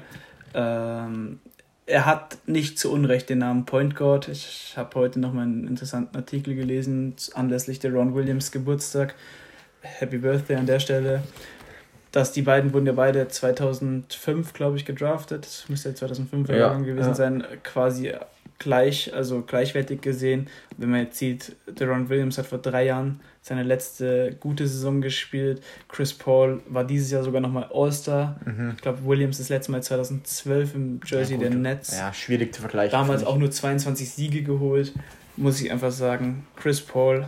Ja. Ähm, er hat nicht zu Unrecht den Namen Point Guard. Ich habe heute noch mal einen interessanten Artikel gelesen anlässlich der Ron Williams Geburtstag. Happy Birthday an der Stelle dass die beiden wurden ja beide 2005, glaube ich, gedraftet. Das müsste ja 2005 ja, gewesen ja. sein, quasi gleich, also gleichwertig gesehen. Wenn man jetzt sieht, Deron Williams hat vor drei Jahren seine letzte gute Saison gespielt. Chris Paul war dieses Jahr sogar nochmal All-Star. Mhm. Ich glaube, Williams das letzte Mal 2012 im Jersey ja, der Nets. Ja, schwierig zu vergleichen. Damals auch nur 22 Siege geholt. Muss ich einfach sagen, Chris Paul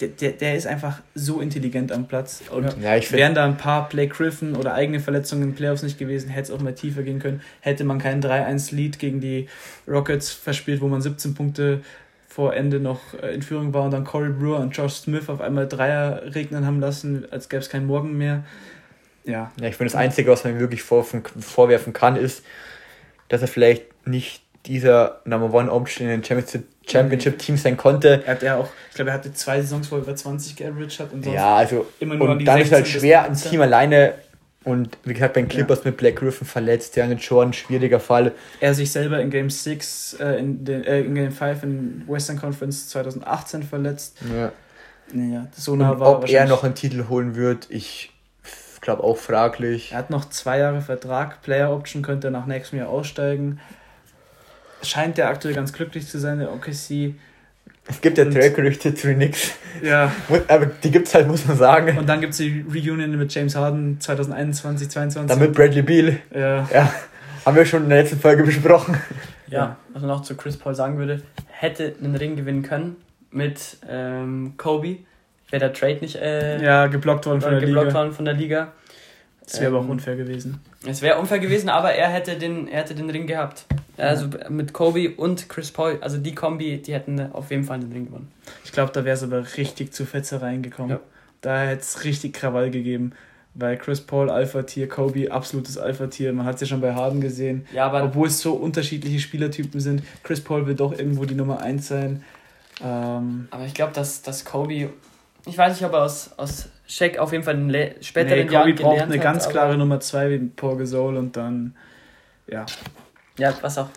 der, der, der ist einfach so intelligent am Platz. Und ja, ich wären da ein paar Blake Griffin oder eigene Verletzungen in Playoffs nicht gewesen, hätte es auch mal tiefer gehen können. Hätte man keinen 3-1-Lead gegen die Rockets verspielt, wo man 17 Punkte vor Ende noch äh, in Führung war und dann Corey Brewer und Josh Smith auf einmal Dreier regnen haben lassen, als gäbe es keinen Morgen mehr. Ja. ja ich finde, das Einzige, was man wirklich vorwerfen kann, ist, dass er vielleicht nicht dieser Number One Option in den Championship, Championship Team sein konnte. Er hat ja auch, ich glaube, er hatte zwei Saisons, wo er über 20 geaveraged hat und sonst Ja, also immer nur und dann ist halt schwer, ein Team alleine und wie gesagt, beim Clippers ja. mit Black Griffin verletzt, ja, mit Jordan, schwieriger Fall. Er sich selber in Game 6, äh, in, den, äh, in Game 5 in Western Conference 2018 verletzt. Ja. Naja, so nah war Ob er noch einen Titel holen wird, ich glaube auch fraglich. Er hat noch zwei Jahre Vertrag, Player Option könnte er nach nächstem Jahr aussteigen scheint der aktuell ganz glücklich zu sein, der OKC. Es gibt ja Trade-Gerüchte zu Knicks. Ja. Aber die gibt es halt, muss man sagen. Und dann gibt es die Reunion mit James Harden 2021, 2022. Dann mit Bradley Beal. Ja. ja. Haben wir schon in der letzten Folge besprochen. Ja, was man auch zu Chris Paul sagen würde, hätte einen Ring gewinnen können mit ähm, Kobe. Wäre der Trade nicht äh, ja, geblockt worden von der geblockt Liga. Worden von der Liga. Das wäre ähm, aber auch ähm, unfair gewesen. Es wäre unfair gewesen, aber er hätte den, er hätte den Ring gehabt. Also mit Kobe und Chris Paul, also die Kombi, die hätten auf jeden Fall den Ring gewonnen. Ich glaube, da wäre es aber richtig zu Fetzereien gekommen. Ja. Da hätte es richtig Krawall gegeben. Weil Chris Paul Alpha-Tier, Kobe absolutes Alpha-Tier. Man hat es ja schon bei Harden gesehen. Ja, aber Obwohl es so unterschiedliche Spielertypen sind. Chris Paul will doch irgendwo die Nummer 1 sein. Ähm, aber ich glaube, dass, dass Kobe, ich weiß nicht, ob er aus, aus Shaq auf jeden Fall in le späteren nee, Kobe braucht eine hat, ganz klare Nummer 2 wie Paul Gasol und dann, ja. Ja, was auch.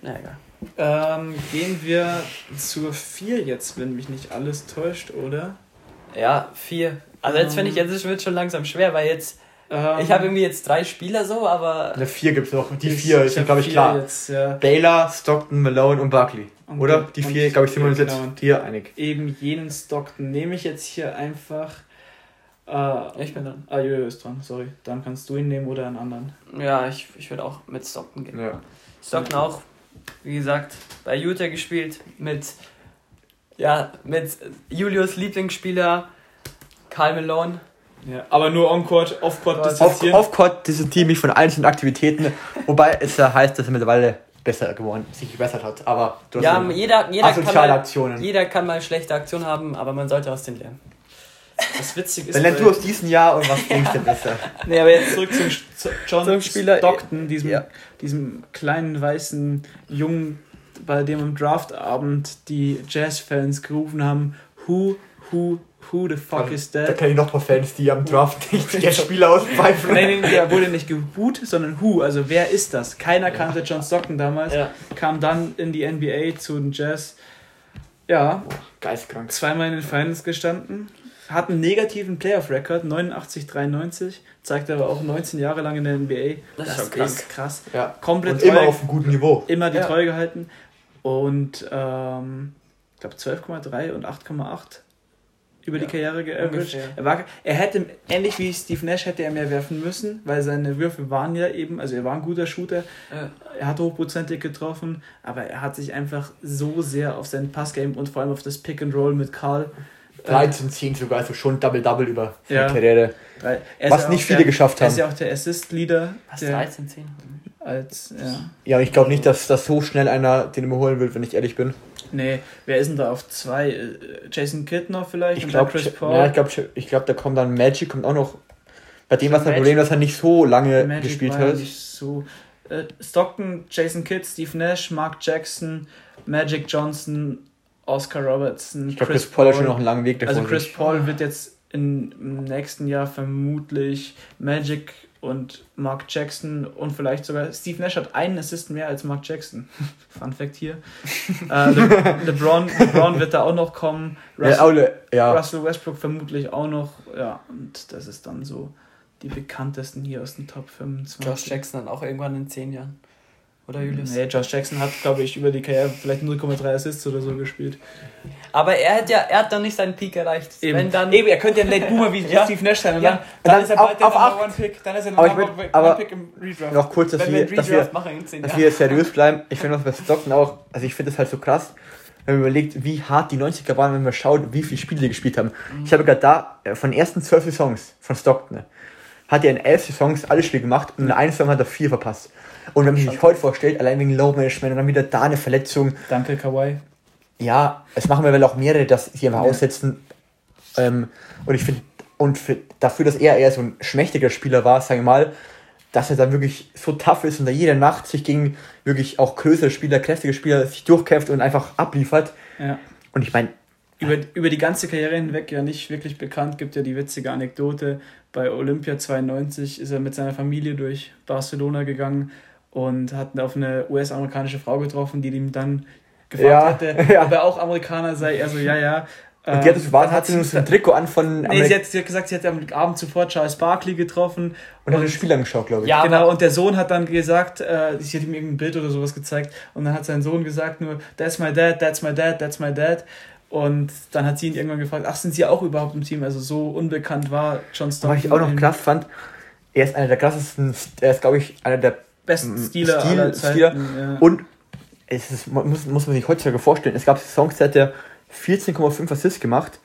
Na egal. Ähm, gehen wir zur 4 jetzt, wenn mich nicht alles täuscht, oder? Ja, 4. Also jetzt finde ich, jetzt wird es schon langsam schwer, weil jetzt. Ähm, ich habe irgendwie jetzt drei Spieler so, aber. Eine 4 gibt es noch. Die 4 ist, glaube ich, klar. Jetzt, ja. Baylor, Stockton, Malone und Barkley. Und oder? Die 4, glaube ich, sind wir uns jetzt hier einig. Eben jenen Stockton nehme ich jetzt hier einfach. Äh, ich bin dran. Ah, Jojo ist dran, sorry. Dann kannst du ihn nehmen oder einen anderen. Ja, ich, ich würde auch mit Stockton gehen. Ja. Stockton auch, wie gesagt, bei Utah gespielt mit, ja, mit Julius Lieblingsspieler Karl Malone. Ja, aber nur on-court, off-court dissoziieren. Off-court dissoziere mich von einzelnen Aktivitäten, wobei es ja heißt, dass er mittlerweile besser geworden, sich gebessert hat. Aber du hast ja, jeder, jeder, kann mal, jeder kann mal schlechte Aktionen haben, aber man sollte aus denen lernen. Das Witzige ist. Dann lernst du aus diesem Jahr und was denkst du besser? Nee, aber jetzt zurück zum, zu John zum Spieler Stockton, diesem, ja. diesem kleinen weißen Jungen, bei dem am Draftabend die Jazz-Fans gerufen haben: Who, who, who the fuck also, is that? Da kenne ich noch ein paar Fans, die am Draft nicht die Spieler auspfeifen. Nein, nein, der wurde nicht geboot, sondern who, also wer ist das? Keiner kannte John Stockton damals, ja. kam dann in die NBA zu den Jazz. Ja, geistkrank. Zweimal in den Finals gestanden, hat einen negativen Playoff-Record, 89-93, zeigt aber auch 19 Jahre lang in der NBA. Das, das ist, krass. ist krass. Ja. Komplett Und immer auf einem guten Niveau. Immer die ja. Treue gehalten. Und ähm, ich glaube 12,3 und 8,8 über ja, die Karriere geaveraged. Er, war, er hätte, ähnlich wie Steve Nash, hätte er mehr werfen müssen, weil seine Würfe waren ja eben, also er war ein guter Shooter, ja. er hat hochprozentig getroffen, aber er hat sich einfach so sehr auf sein Passgame und vor allem auf das Pick and Roll mit Karl 13, 10 sogar, also schon Double-Double über ja. Karriere. Was ja nicht viele der, geschafft haben. Er ist ja auch der Assist-Leader. Was, 13, 10? Als, ja. ja, ich glaube nicht, dass das so schnell einer den überholen will, wenn ich ehrlich bin. Nee, wer ist denn da auf zwei? Äh, Jason Kidd noch vielleicht? Ich glaube, ja, ich glaube, ich glaub, da kommt dann Magic, kommt auch noch. Bei dem war das Problem, dass er nicht so lange Magic gespielt hat. Nicht so. Äh, Stockton, Jason Kidd, Steve Nash, Mark Jackson, Magic Johnson, Oscar Robertson. Ich glaube, Chris, Chris Paul hat schon noch einen langen Weg davon. Also Chris Paul wird jetzt in, im nächsten Jahr vermutlich Magic und Mark Jackson und vielleicht sogar Steve Nash hat einen Assist mehr als Mark Jackson. Fun Fact hier. äh, Le LeBron, LeBron wird da auch noch kommen. Russell, ja, ja. Russell Westbrook vermutlich auch noch. Ja, und das ist dann so die bekanntesten hier aus den Top 25. Josh Jackson dann auch irgendwann in 10 Jahren. Oder Julius? Nee, Josh Jackson hat, glaube ich, über die Karriere vielleicht 0,3 Assists oder so gespielt. Aber er hat ja, er hat dann nicht seinen Peak erreicht. Eben, Wenn dann Eben er könnte ja ein Late Boomer wie ja. Steve Nash sein. Und ja. dann, dann, dann, ist er bald auf, der Number One Pick. Dann ist er aber Number aber Pick im Redraft. Noch kurz, dass, wir, dass, wir, dass wir seriös bleiben. Ich finde was bei Stockton auch, also ich finde das halt so krass. wenn man überlegt, wie hart die 90er waren, wenn man schaut, wie viele Spiele die gespielt haben. Mhm. Ich habe gerade da äh, von den ersten zwölf Saisons von Stockton, hat er in elf Saisons alle Spiele gemacht und in einer Saison hat er vier verpasst. Und wenn man sich heute vorstellt, allein wegen Low Management und dann wieder da eine Verletzung. Danke, Kawhi. Ja, es machen wir weil auch mehrere, dass sie einfach ja. aussetzen. Ähm, und ich finde, und für, dafür, dass er eher so ein schmächtiger Spieler war, sage ich mal, dass er dann wirklich so tough ist und da jede Nacht sich gegen wirklich auch größere Spieler, kräftige Spieler sich durchkämpft und einfach abliefert. Ja. Und ich meine. Über, über die ganze Karriere hinweg ja nicht wirklich bekannt, gibt ja die witzige Anekdote. Bei Olympia 92 ist er mit seiner Familie durch Barcelona gegangen und hat auf eine US-amerikanische Frau getroffen, die ihm dann gefragt ja, hatte, ja. ob er auch Amerikaner sei. Er so, ja, ja. Und die hat, ähm, war, hat sie nur so ein Trikot an von. Nee, sie hat, sie hat gesagt, sie hat am Abend zuvor Charles Barkley getroffen. Und, hat ein Spiel angeschaut, glaube ich. Ja, genau. Und der Sohn hat dann gesagt, äh, sie hat ihm irgendein Bild oder sowas gezeigt. Und dann hat sein Sohn gesagt nur, that's my dad, that's my dad, that's my dad. Und dann hat sie ihn irgendwann gefragt, ach, sind sie auch überhaupt im Team? Also so unbekannt war John Stockton. Was ich auch noch krass fand, er ist einer der krassesten, er ist, glaube ich, einer der besten Stile Stil, aller Zeiten. Ja. Und es ist, muss, muss man sich heutzutage vorstellen, es gab Songs, der hat der 14,5 Assists gemacht.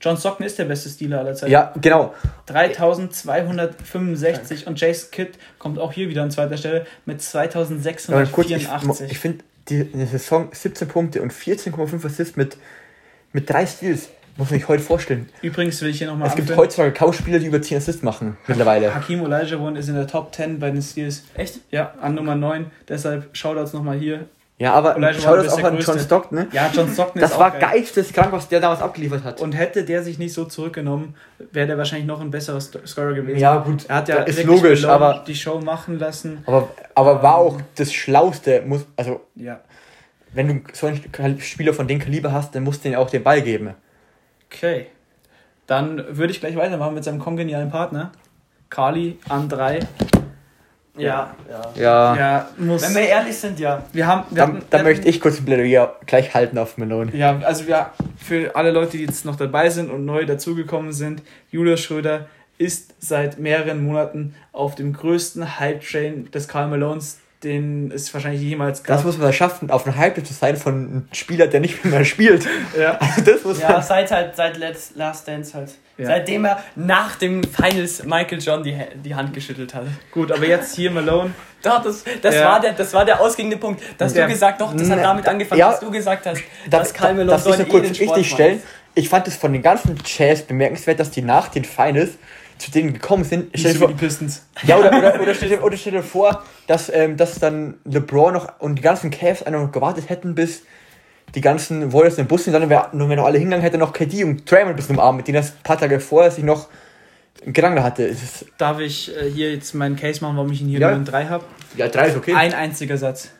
John Stockton ist der beste Stealer aller Zeiten. Ja, genau. 3265 und Jason Kidd kommt auch hier wieder an zweiter Stelle mit 2684. Ja, ich, ich finde, die eine Saison 17 Punkte und 14,5 Assists mit, mit drei Steals. Muss man sich heute vorstellen. Übrigens will ich hier nochmal Es gibt heutzutage kaum Spieler, die über 10 Assists machen, mittlerweile. Hakim Olajuwon ist in der Top 10 bei den Steals. Echt? Ja, an Nummer 9. Deshalb Shoutouts nochmal hier. Ja, aber schau das auch an John Stockton, ne? Ja, John Stockton Das war geisteskrank, was der damals abgeliefert hat. Und hätte der sich nicht so zurückgenommen, wäre der wahrscheinlich noch ein besserer Scorer gewesen. Ja, gut. Er hat ja ist logisch, aber die Show machen lassen. Aber, aber war auch das Schlauste, muss, also, ja. wenn du so einen Spieler von dem Kaliber hast, dann musst du ihm auch den Ball geben. Okay. Dann würde ich gleich weitermachen mit seinem kongenialen Partner. Kali an drei. Ja, ja. Ja. ja muss, Wenn wir ehrlich sind, ja. Wir haben, wir da, da möchte ich kurz ein Plädoyer gleich halten auf Melone. Ja, also wir, für alle Leute, die jetzt noch dabei sind und neu dazugekommen sind, Julius Schröder ist seit mehreren Monaten auf dem größten Hype-Train des Karl Malones den es wahrscheinlich jemals gab. Das muss man schaffen, auf einer Hype zu sein von einem Spieler, der nicht mehr spielt. Ja, also das muss ja seit halt, seit Let's, Last Dance halt. Ja. Seitdem er nach dem Finals Michael John die, die Hand geschüttelt hat. Gut, aber jetzt hier Malone. Doch, das, das, ja. war, der, das war der ausgehende Punkt. Dass ja. du gesagt doch, das hat damit angefangen, ja. dass du gesagt hast, da, dass Karl Malone soll ich kurz richtig stellen. Ich fand es von den ganzen Jazz bemerkenswert, dass die nach den Finals zu denen gekommen sind. Stell dir vor, die Pistons. Ja, oder, oder, oder, stell, dir, oder stell dir vor, dass, ähm, dass dann LeBron noch und die ganzen Cavs einfach noch gewartet hätten, bis die ganzen Warriors in den Bus sind, dann wäre nur wenn noch alle hingegangen hätte noch KD und Draymond bis zum Arm, mit denen das ein paar Tage vorher sich noch Gedanken hatte. Darf ich äh, hier jetzt meinen Case machen, warum ich ihn hier ja. nur in 3 habe? Ja, 3 ist okay. Ein einziger Satz.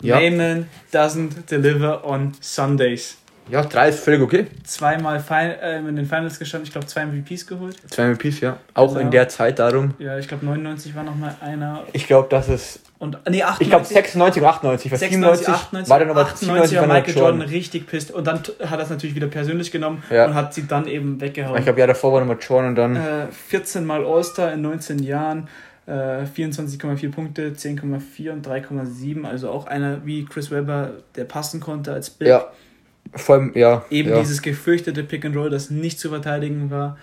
Ja. Mayman doesn't deliver on Sundays. Ja, drei ist völlig okay. Zweimal Fin äh, in den Finals gestanden, ich glaube zwei MVPs geholt. Zwei MVPs, ja. Auch genau. in der Zeit darum. Ja, ich glaube 99 war nochmal einer. Ich glaube, das ist. Und, nee, 98. Ich glaube 96 oder 98. 96, 98, war dann aber 98 war Michael Jordan richtig pisst. Und dann hat er es natürlich wieder persönlich genommen ja. und hat sie dann eben weggehauen. Ich glaube, ja, davor war nochmal Jordan und dann. Äh, 14 Mal All-Star in 19 Jahren. 24,4 äh, Punkte, 10,4 und 3,7. Also auch einer wie Chris Webber, der passen konnte als Bild. Ja. Vor allem, ja. Eben ja. dieses gefürchtete Pick and Roll, das nicht zu verteidigen war.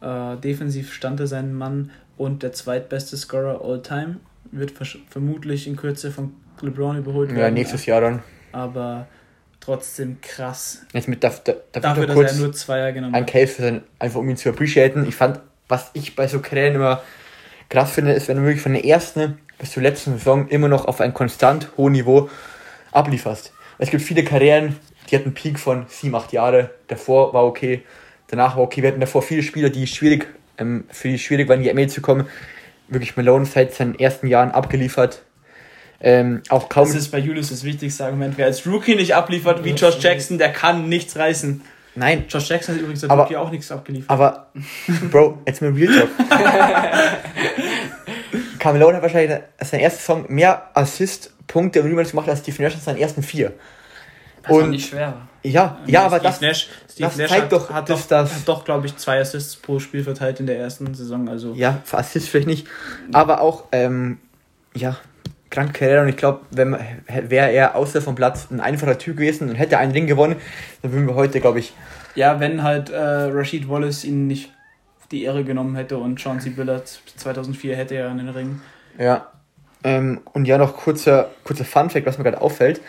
Äh, defensiv stand er seinen Mann und der zweitbeste Scorer all time. Wird vermutlich in Kürze von LeBron überholt werden. Ja, nächstes Jahr dann. Aber trotzdem krass. Jetzt mit darf, darf Dafür, dass er nur Zweier genommen. Ein Case für sein, einfach um ihn zu appreciaten. Ich fand, was ich bei so Krähen immer krass finde, ist, wenn du wirklich von der ersten bis zur letzten Saison immer noch auf ein konstant hohes Niveau ablieferst. Es gibt viele Karrieren, die hatten einen Peak von 7, 8 Jahre. Davor war okay, danach war okay. Wir hatten davor viele Spieler, die schwierig, ähm, für die schwierig waren, in die ML zu kommen. Wirklich Malone seit seinen ersten Jahren abgeliefert. Ähm, auch kaum. Das ist bei Julius das wichtigste Argument. Wer als Rookie nicht abliefert wie Josh Jackson, der kann nichts reißen. Nein. Josh Jackson hat übrigens als aber, Rookie auch nichts abgeliefert. Aber, Bro, jetzt mal Real Talk. Carmelo hat wahrscheinlich seinen ersten Song mehr Assist-Punkte und Rebounds gemacht als Steve Nash in seinen ersten vier. Was und nicht schwer war. Ja, ja, aber Steve das, Nash, Steve das Nash zeigt hat, doch, hat doch, das hat doch, glaube ich, zwei Assists pro Spiel verteilt in der ersten Saison. Also ja, für Assists vielleicht nicht, aber auch, ähm, ja, kranke Karriere und ich glaube, wäre er außer vom Platz ein einfacher Typ gewesen und hätte einen Ring gewonnen, dann würden wir heute, glaube ich. Ja, wenn halt äh, Rashid Wallace ihn nicht die Ehre genommen hätte und Chauncey Billard 2004 hätte er einen Ring. Ja. Ähm, und ja, noch kurzer, kurzer Fun-Fact, was mir gerade auffällt.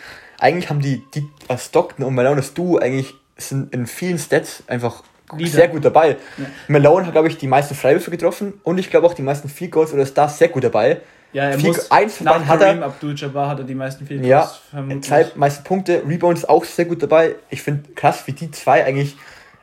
Eigentlich haben die, die Stockton und Malone das Duo eigentlich sind in vielen Stats einfach Lieder. sehr gut dabei. Ja. Malone hat, glaube ich, die meisten Freiwürfe getroffen und ich glaube auch die meisten Field Goals oder Stars sehr gut dabei. Ja, er Field, muss, eins von beiden hat er. Abdul-Jabbar hat er die meisten Field Goals. Ja, vermutlich. zwei meisten Punkte, Rebounds auch sehr gut dabei. Ich finde krass, wie die zwei eigentlich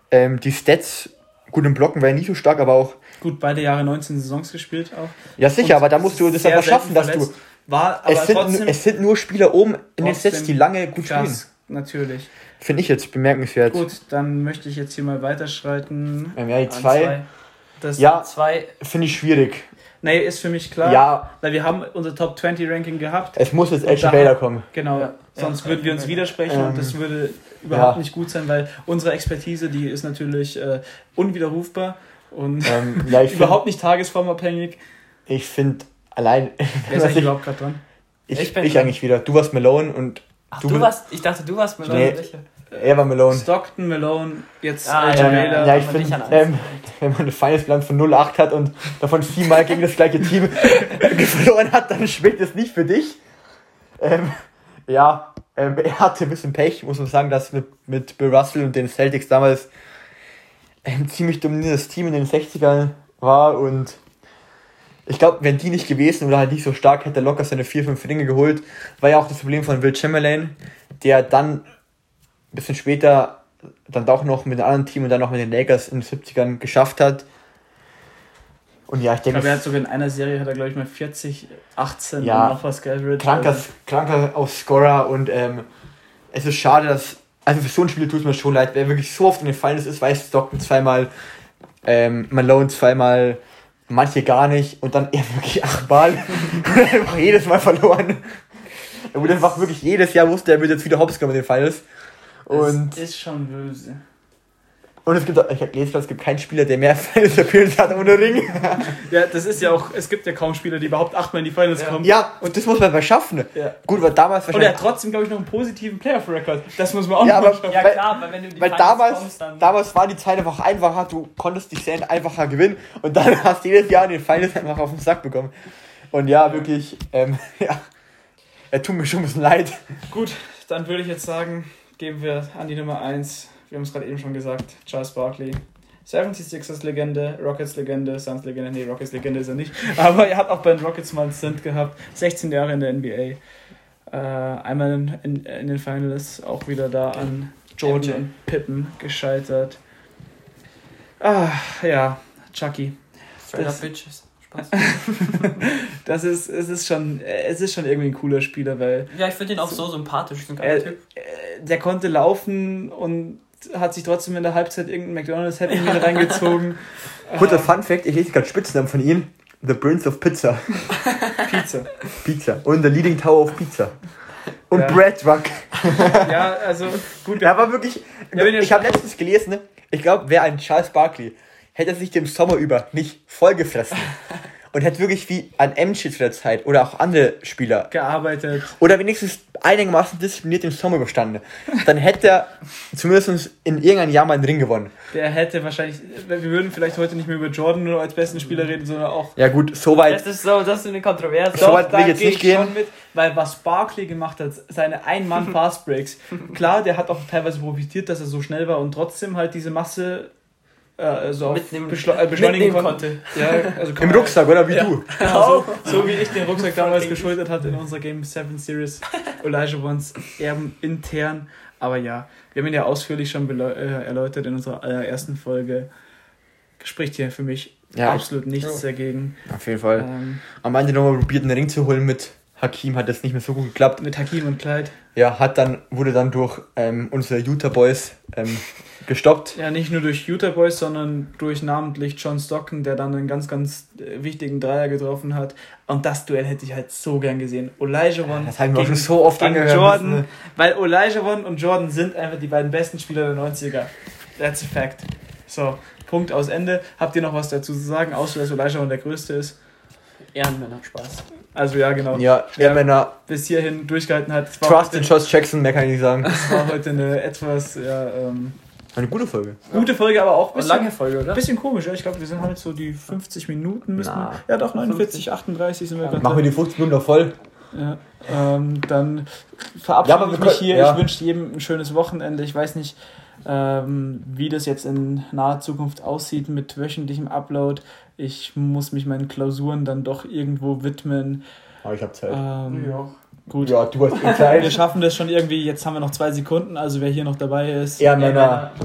ähm, die Stats gut im Blocken, wäre nicht so stark, aber auch. Gut, beide Jahre 19 Saisons gespielt auch. Ja, sicher, und aber da musst du das einfach schaffen, dass du. War, aber es, sind, es sind nur Spieler oben in den Sets, die lange gut krass, spielen. Natürlich. Finde ich jetzt bemerkenswert. Gut, dann möchte ich jetzt hier mal weiterschreiten. Ähm, ja, die zwei. Das ja, zwei. Finde ich schwierig. Nee, ist für mich klar. Ja. Weil wir haben unser Top 20 Ranking gehabt. Es muss jetzt Edge Baylor kommen. Genau. Ja. Sonst ja. würden wir uns widersprechen ähm, und das würde überhaupt ja. nicht gut sein, weil unsere Expertise, die ist natürlich äh, unwiderrufbar und ähm, überhaupt nicht tagesformabhängig. Ich finde allein. Wer ist eigentlich ich, überhaupt gerade dran? Ich, ich, ich eigentlich wieder. Du warst Malone und. Ach, du, du warst. Ich dachte, du warst Malone. Nee, er war Malone. Stockton, Malone, jetzt ah, ja, ja, ja, ich finde, ähm, wenn man eine Finals-Bilanz von 0,8 hat und davon viermal gegen das gleiche Team verloren hat, dann schmeckt es nicht für dich. Ähm, ja, ähm, er hatte ein bisschen Pech, muss man sagen, dass mit, mit Bill Russell und den Celtics damals ein ziemlich dominierendes Team in den 60ern war und ich glaube, wenn die nicht gewesen oder halt nicht so stark, hätte er locker seine 4-5 Ringe geholt. War ja auch das Problem von Will Chamberlain, der dann ein bisschen später dann doch noch mit einem anderen Team und dann noch mit den Lakers in den 70ern geschafft hat. Und ja, ich denke. Ich glaube, er hat sogar in einer Serie, hat er glaube ich mal 40, 18 ja, und noch was geaveraged. Kranker, kranker auf Scorer und ähm, es ist schade, dass. Also für so ein Spiel tut es mir schon leid, wer wirklich so oft in den Finals ist, weiß Stockton zweimal, ähm, Malone zweimal, manche gar nicht und dann er wirklich achtmal und einfach jedes Mal verloren. Er wurde einfach wirklich jedes Jahr wusste, er würde jetzt wieder hops kommen in den Finals. Und das ist schon böse. Und es gibt, auch, ich habe gelesen, es gibt keinen Spieler, der mehr Finals Appearance hat ohne Ring. ja, das ist ja auch, es gibt ja kaum Spieler, die überhaupt achtmal in die Finals ja. kommen. Ja, und das muss man mal schaffen. Ja. Gut, weil damals wahrscheinlich. Und er hat trotzdem, glaube ich, noch einen positiven Playoff-Record. Das muss man auch ja, noch aber, schaffen. Ja, klar, weil wenn du in die weil Finals damals, kommst, dann. Damals war die Zeit einfach einfacher, du konntest dich sehr einfacher gewinnen und dann hast du jedes Jahr in den Finals einfach auf den Sack bekommen. Und ja, wirklich, ähm, ja. Er tut mir schon ein bisschen leid. Gut, dann würde ich jetzt sagen, geben wir an die Nummer 1. Wir haben es gerade eben schon gesagt, Charles Barkley. 76ers Legende, Rockets Legende, Suns Legende, nee, Rockets Legende ist er nicht. Aber er hat auch bei den Rockets mal einen Stint gehabt. 16 Jahre in der NBA. Äh, einmal in, in, in, den Finals auch wieder da an Jordan und Pippen gescheitert. Ah, ja, Chucky. Straight up Bitches. Spaß. das ist, es ist schon, es ist schon irgendwie ein cooler Spieler, weil. Ja, ich finde ihn auch so sympathisch, ein er, Typ. Der konnte laufen und hat sich trotzdem in der Halbzeit irgendein McDonalds Happy Meal reingezogen. Kurzer Fun Fact, ich lese gerade Spitznamen von ihm. The Prince of Pizza. Pizza. Pizza. Und The Leading Tower of Pizza. Und ja. Bread Truck. ja, also gut. Er war wirklich. Ja, ich habe letztens gelesen, ne? ich glaube, wer ein Charles Barkley hätte er sich den Sommer über nicht vollgefressen und hätte wirklich wie an Emschied zu der Zeit oder auch andere Spieler gearbeitet oder wenigstens einigermaßen diszipliniert den Sommer überstanden, dann hätte er zumindest in irgendeinem Jahr mal einen Ring gewonnen. Der hätte wahrscheinlich, wir würden vielleicht heute nicht mehr über Jordan nur als besten Spieler reden, sondern auch. Ja, gut, soweit. Das ist so, das ist eine Kontroverse. So weit will ich jetzt nicht gehen. Mit, weil was Barkley gemacht hat, seine Ein-Mann-Fast-Breaks, klar, der hat auch teilweise profitiert, dass er so schnell war und trotzdem halt diese Masse äh, also mitnehmen, äh, beschleunigen konnte. Ja, also Im Rucksack, oder wie ja. du? Genau, so, so, wie ich den Rucksack damals geschultert hatte in unserer Game 7 Series Elijah Ones Erben intern. Aber ja, wir haben ihn ja ausführlich schon äh, erläutert in unserer allerersten Folge. Spricht hier für mich ja, absolut nichts ja. dagegen. Auf jeden Fall. Ähm, Am Ende nochmal probiert, einen Ring zu holen mit Hakim, hat das nicht mehr so gut geklappt. Mit Hakim und Clyde. Ja, hat dann, wurde dann durch ähm, unsere Utah Boys ähm, gestoppt. Ja, nicht nur durch Utah Boys, sondern durch namentlich John Stockton, der dann einen ganz, ganz äh, wichtigen Dreier getroffen hat. Und das Duell hätte ich halt so gern gesehen. Elijah One. Das haben wir schon so oft angehört. Jordan, müssen, ne? Weil Elijah One und Jordan sind einfach die beiden besten Spieler der 90er. That's a fact. So, Punkt aus Ende. Habt ihr noch was dazu zu sagen, außer dass Elijah One der größte ist? Ehrenmänner, Spaß. Also ja, genau. Ja, Wer Männer. bis hierhin durchgehalten hat. Trust in Josh Jackson, mehr kann ich nicht sagen. Es war heute eine etwas ja, ähm, Eine gute Folge. gute Folge, aber auch ein bisschen, lange Folge, oder? bisschen komisch. Ja? Ich glaube, wir sind halt so die 50 Minuten. Müssen Na. wir, ja, doch, 49, 38 sind wir gerade. Machen wir die 50 Minuten noch voll. Ja, ähm, dann verabschiede Ja, ich mich hier. ja. Ich wünsche jedem ein schönes Wochenende. Ich weiß nicht, ähm, wie das jetzt in naher Zukunft aussieht mit wöchentlichem Upload. Ich muss mich meinen Klausuren dann doch irgendwo widmen. Aber ich hab Zeit. Ähm, Ja. Gut. Ja, du hast eh Wir Zeit. schaffen das schon irgendwie. Jetzt haben wir noch zwei Sekunden. Also wer hier noch dabei ist. Eher Männer.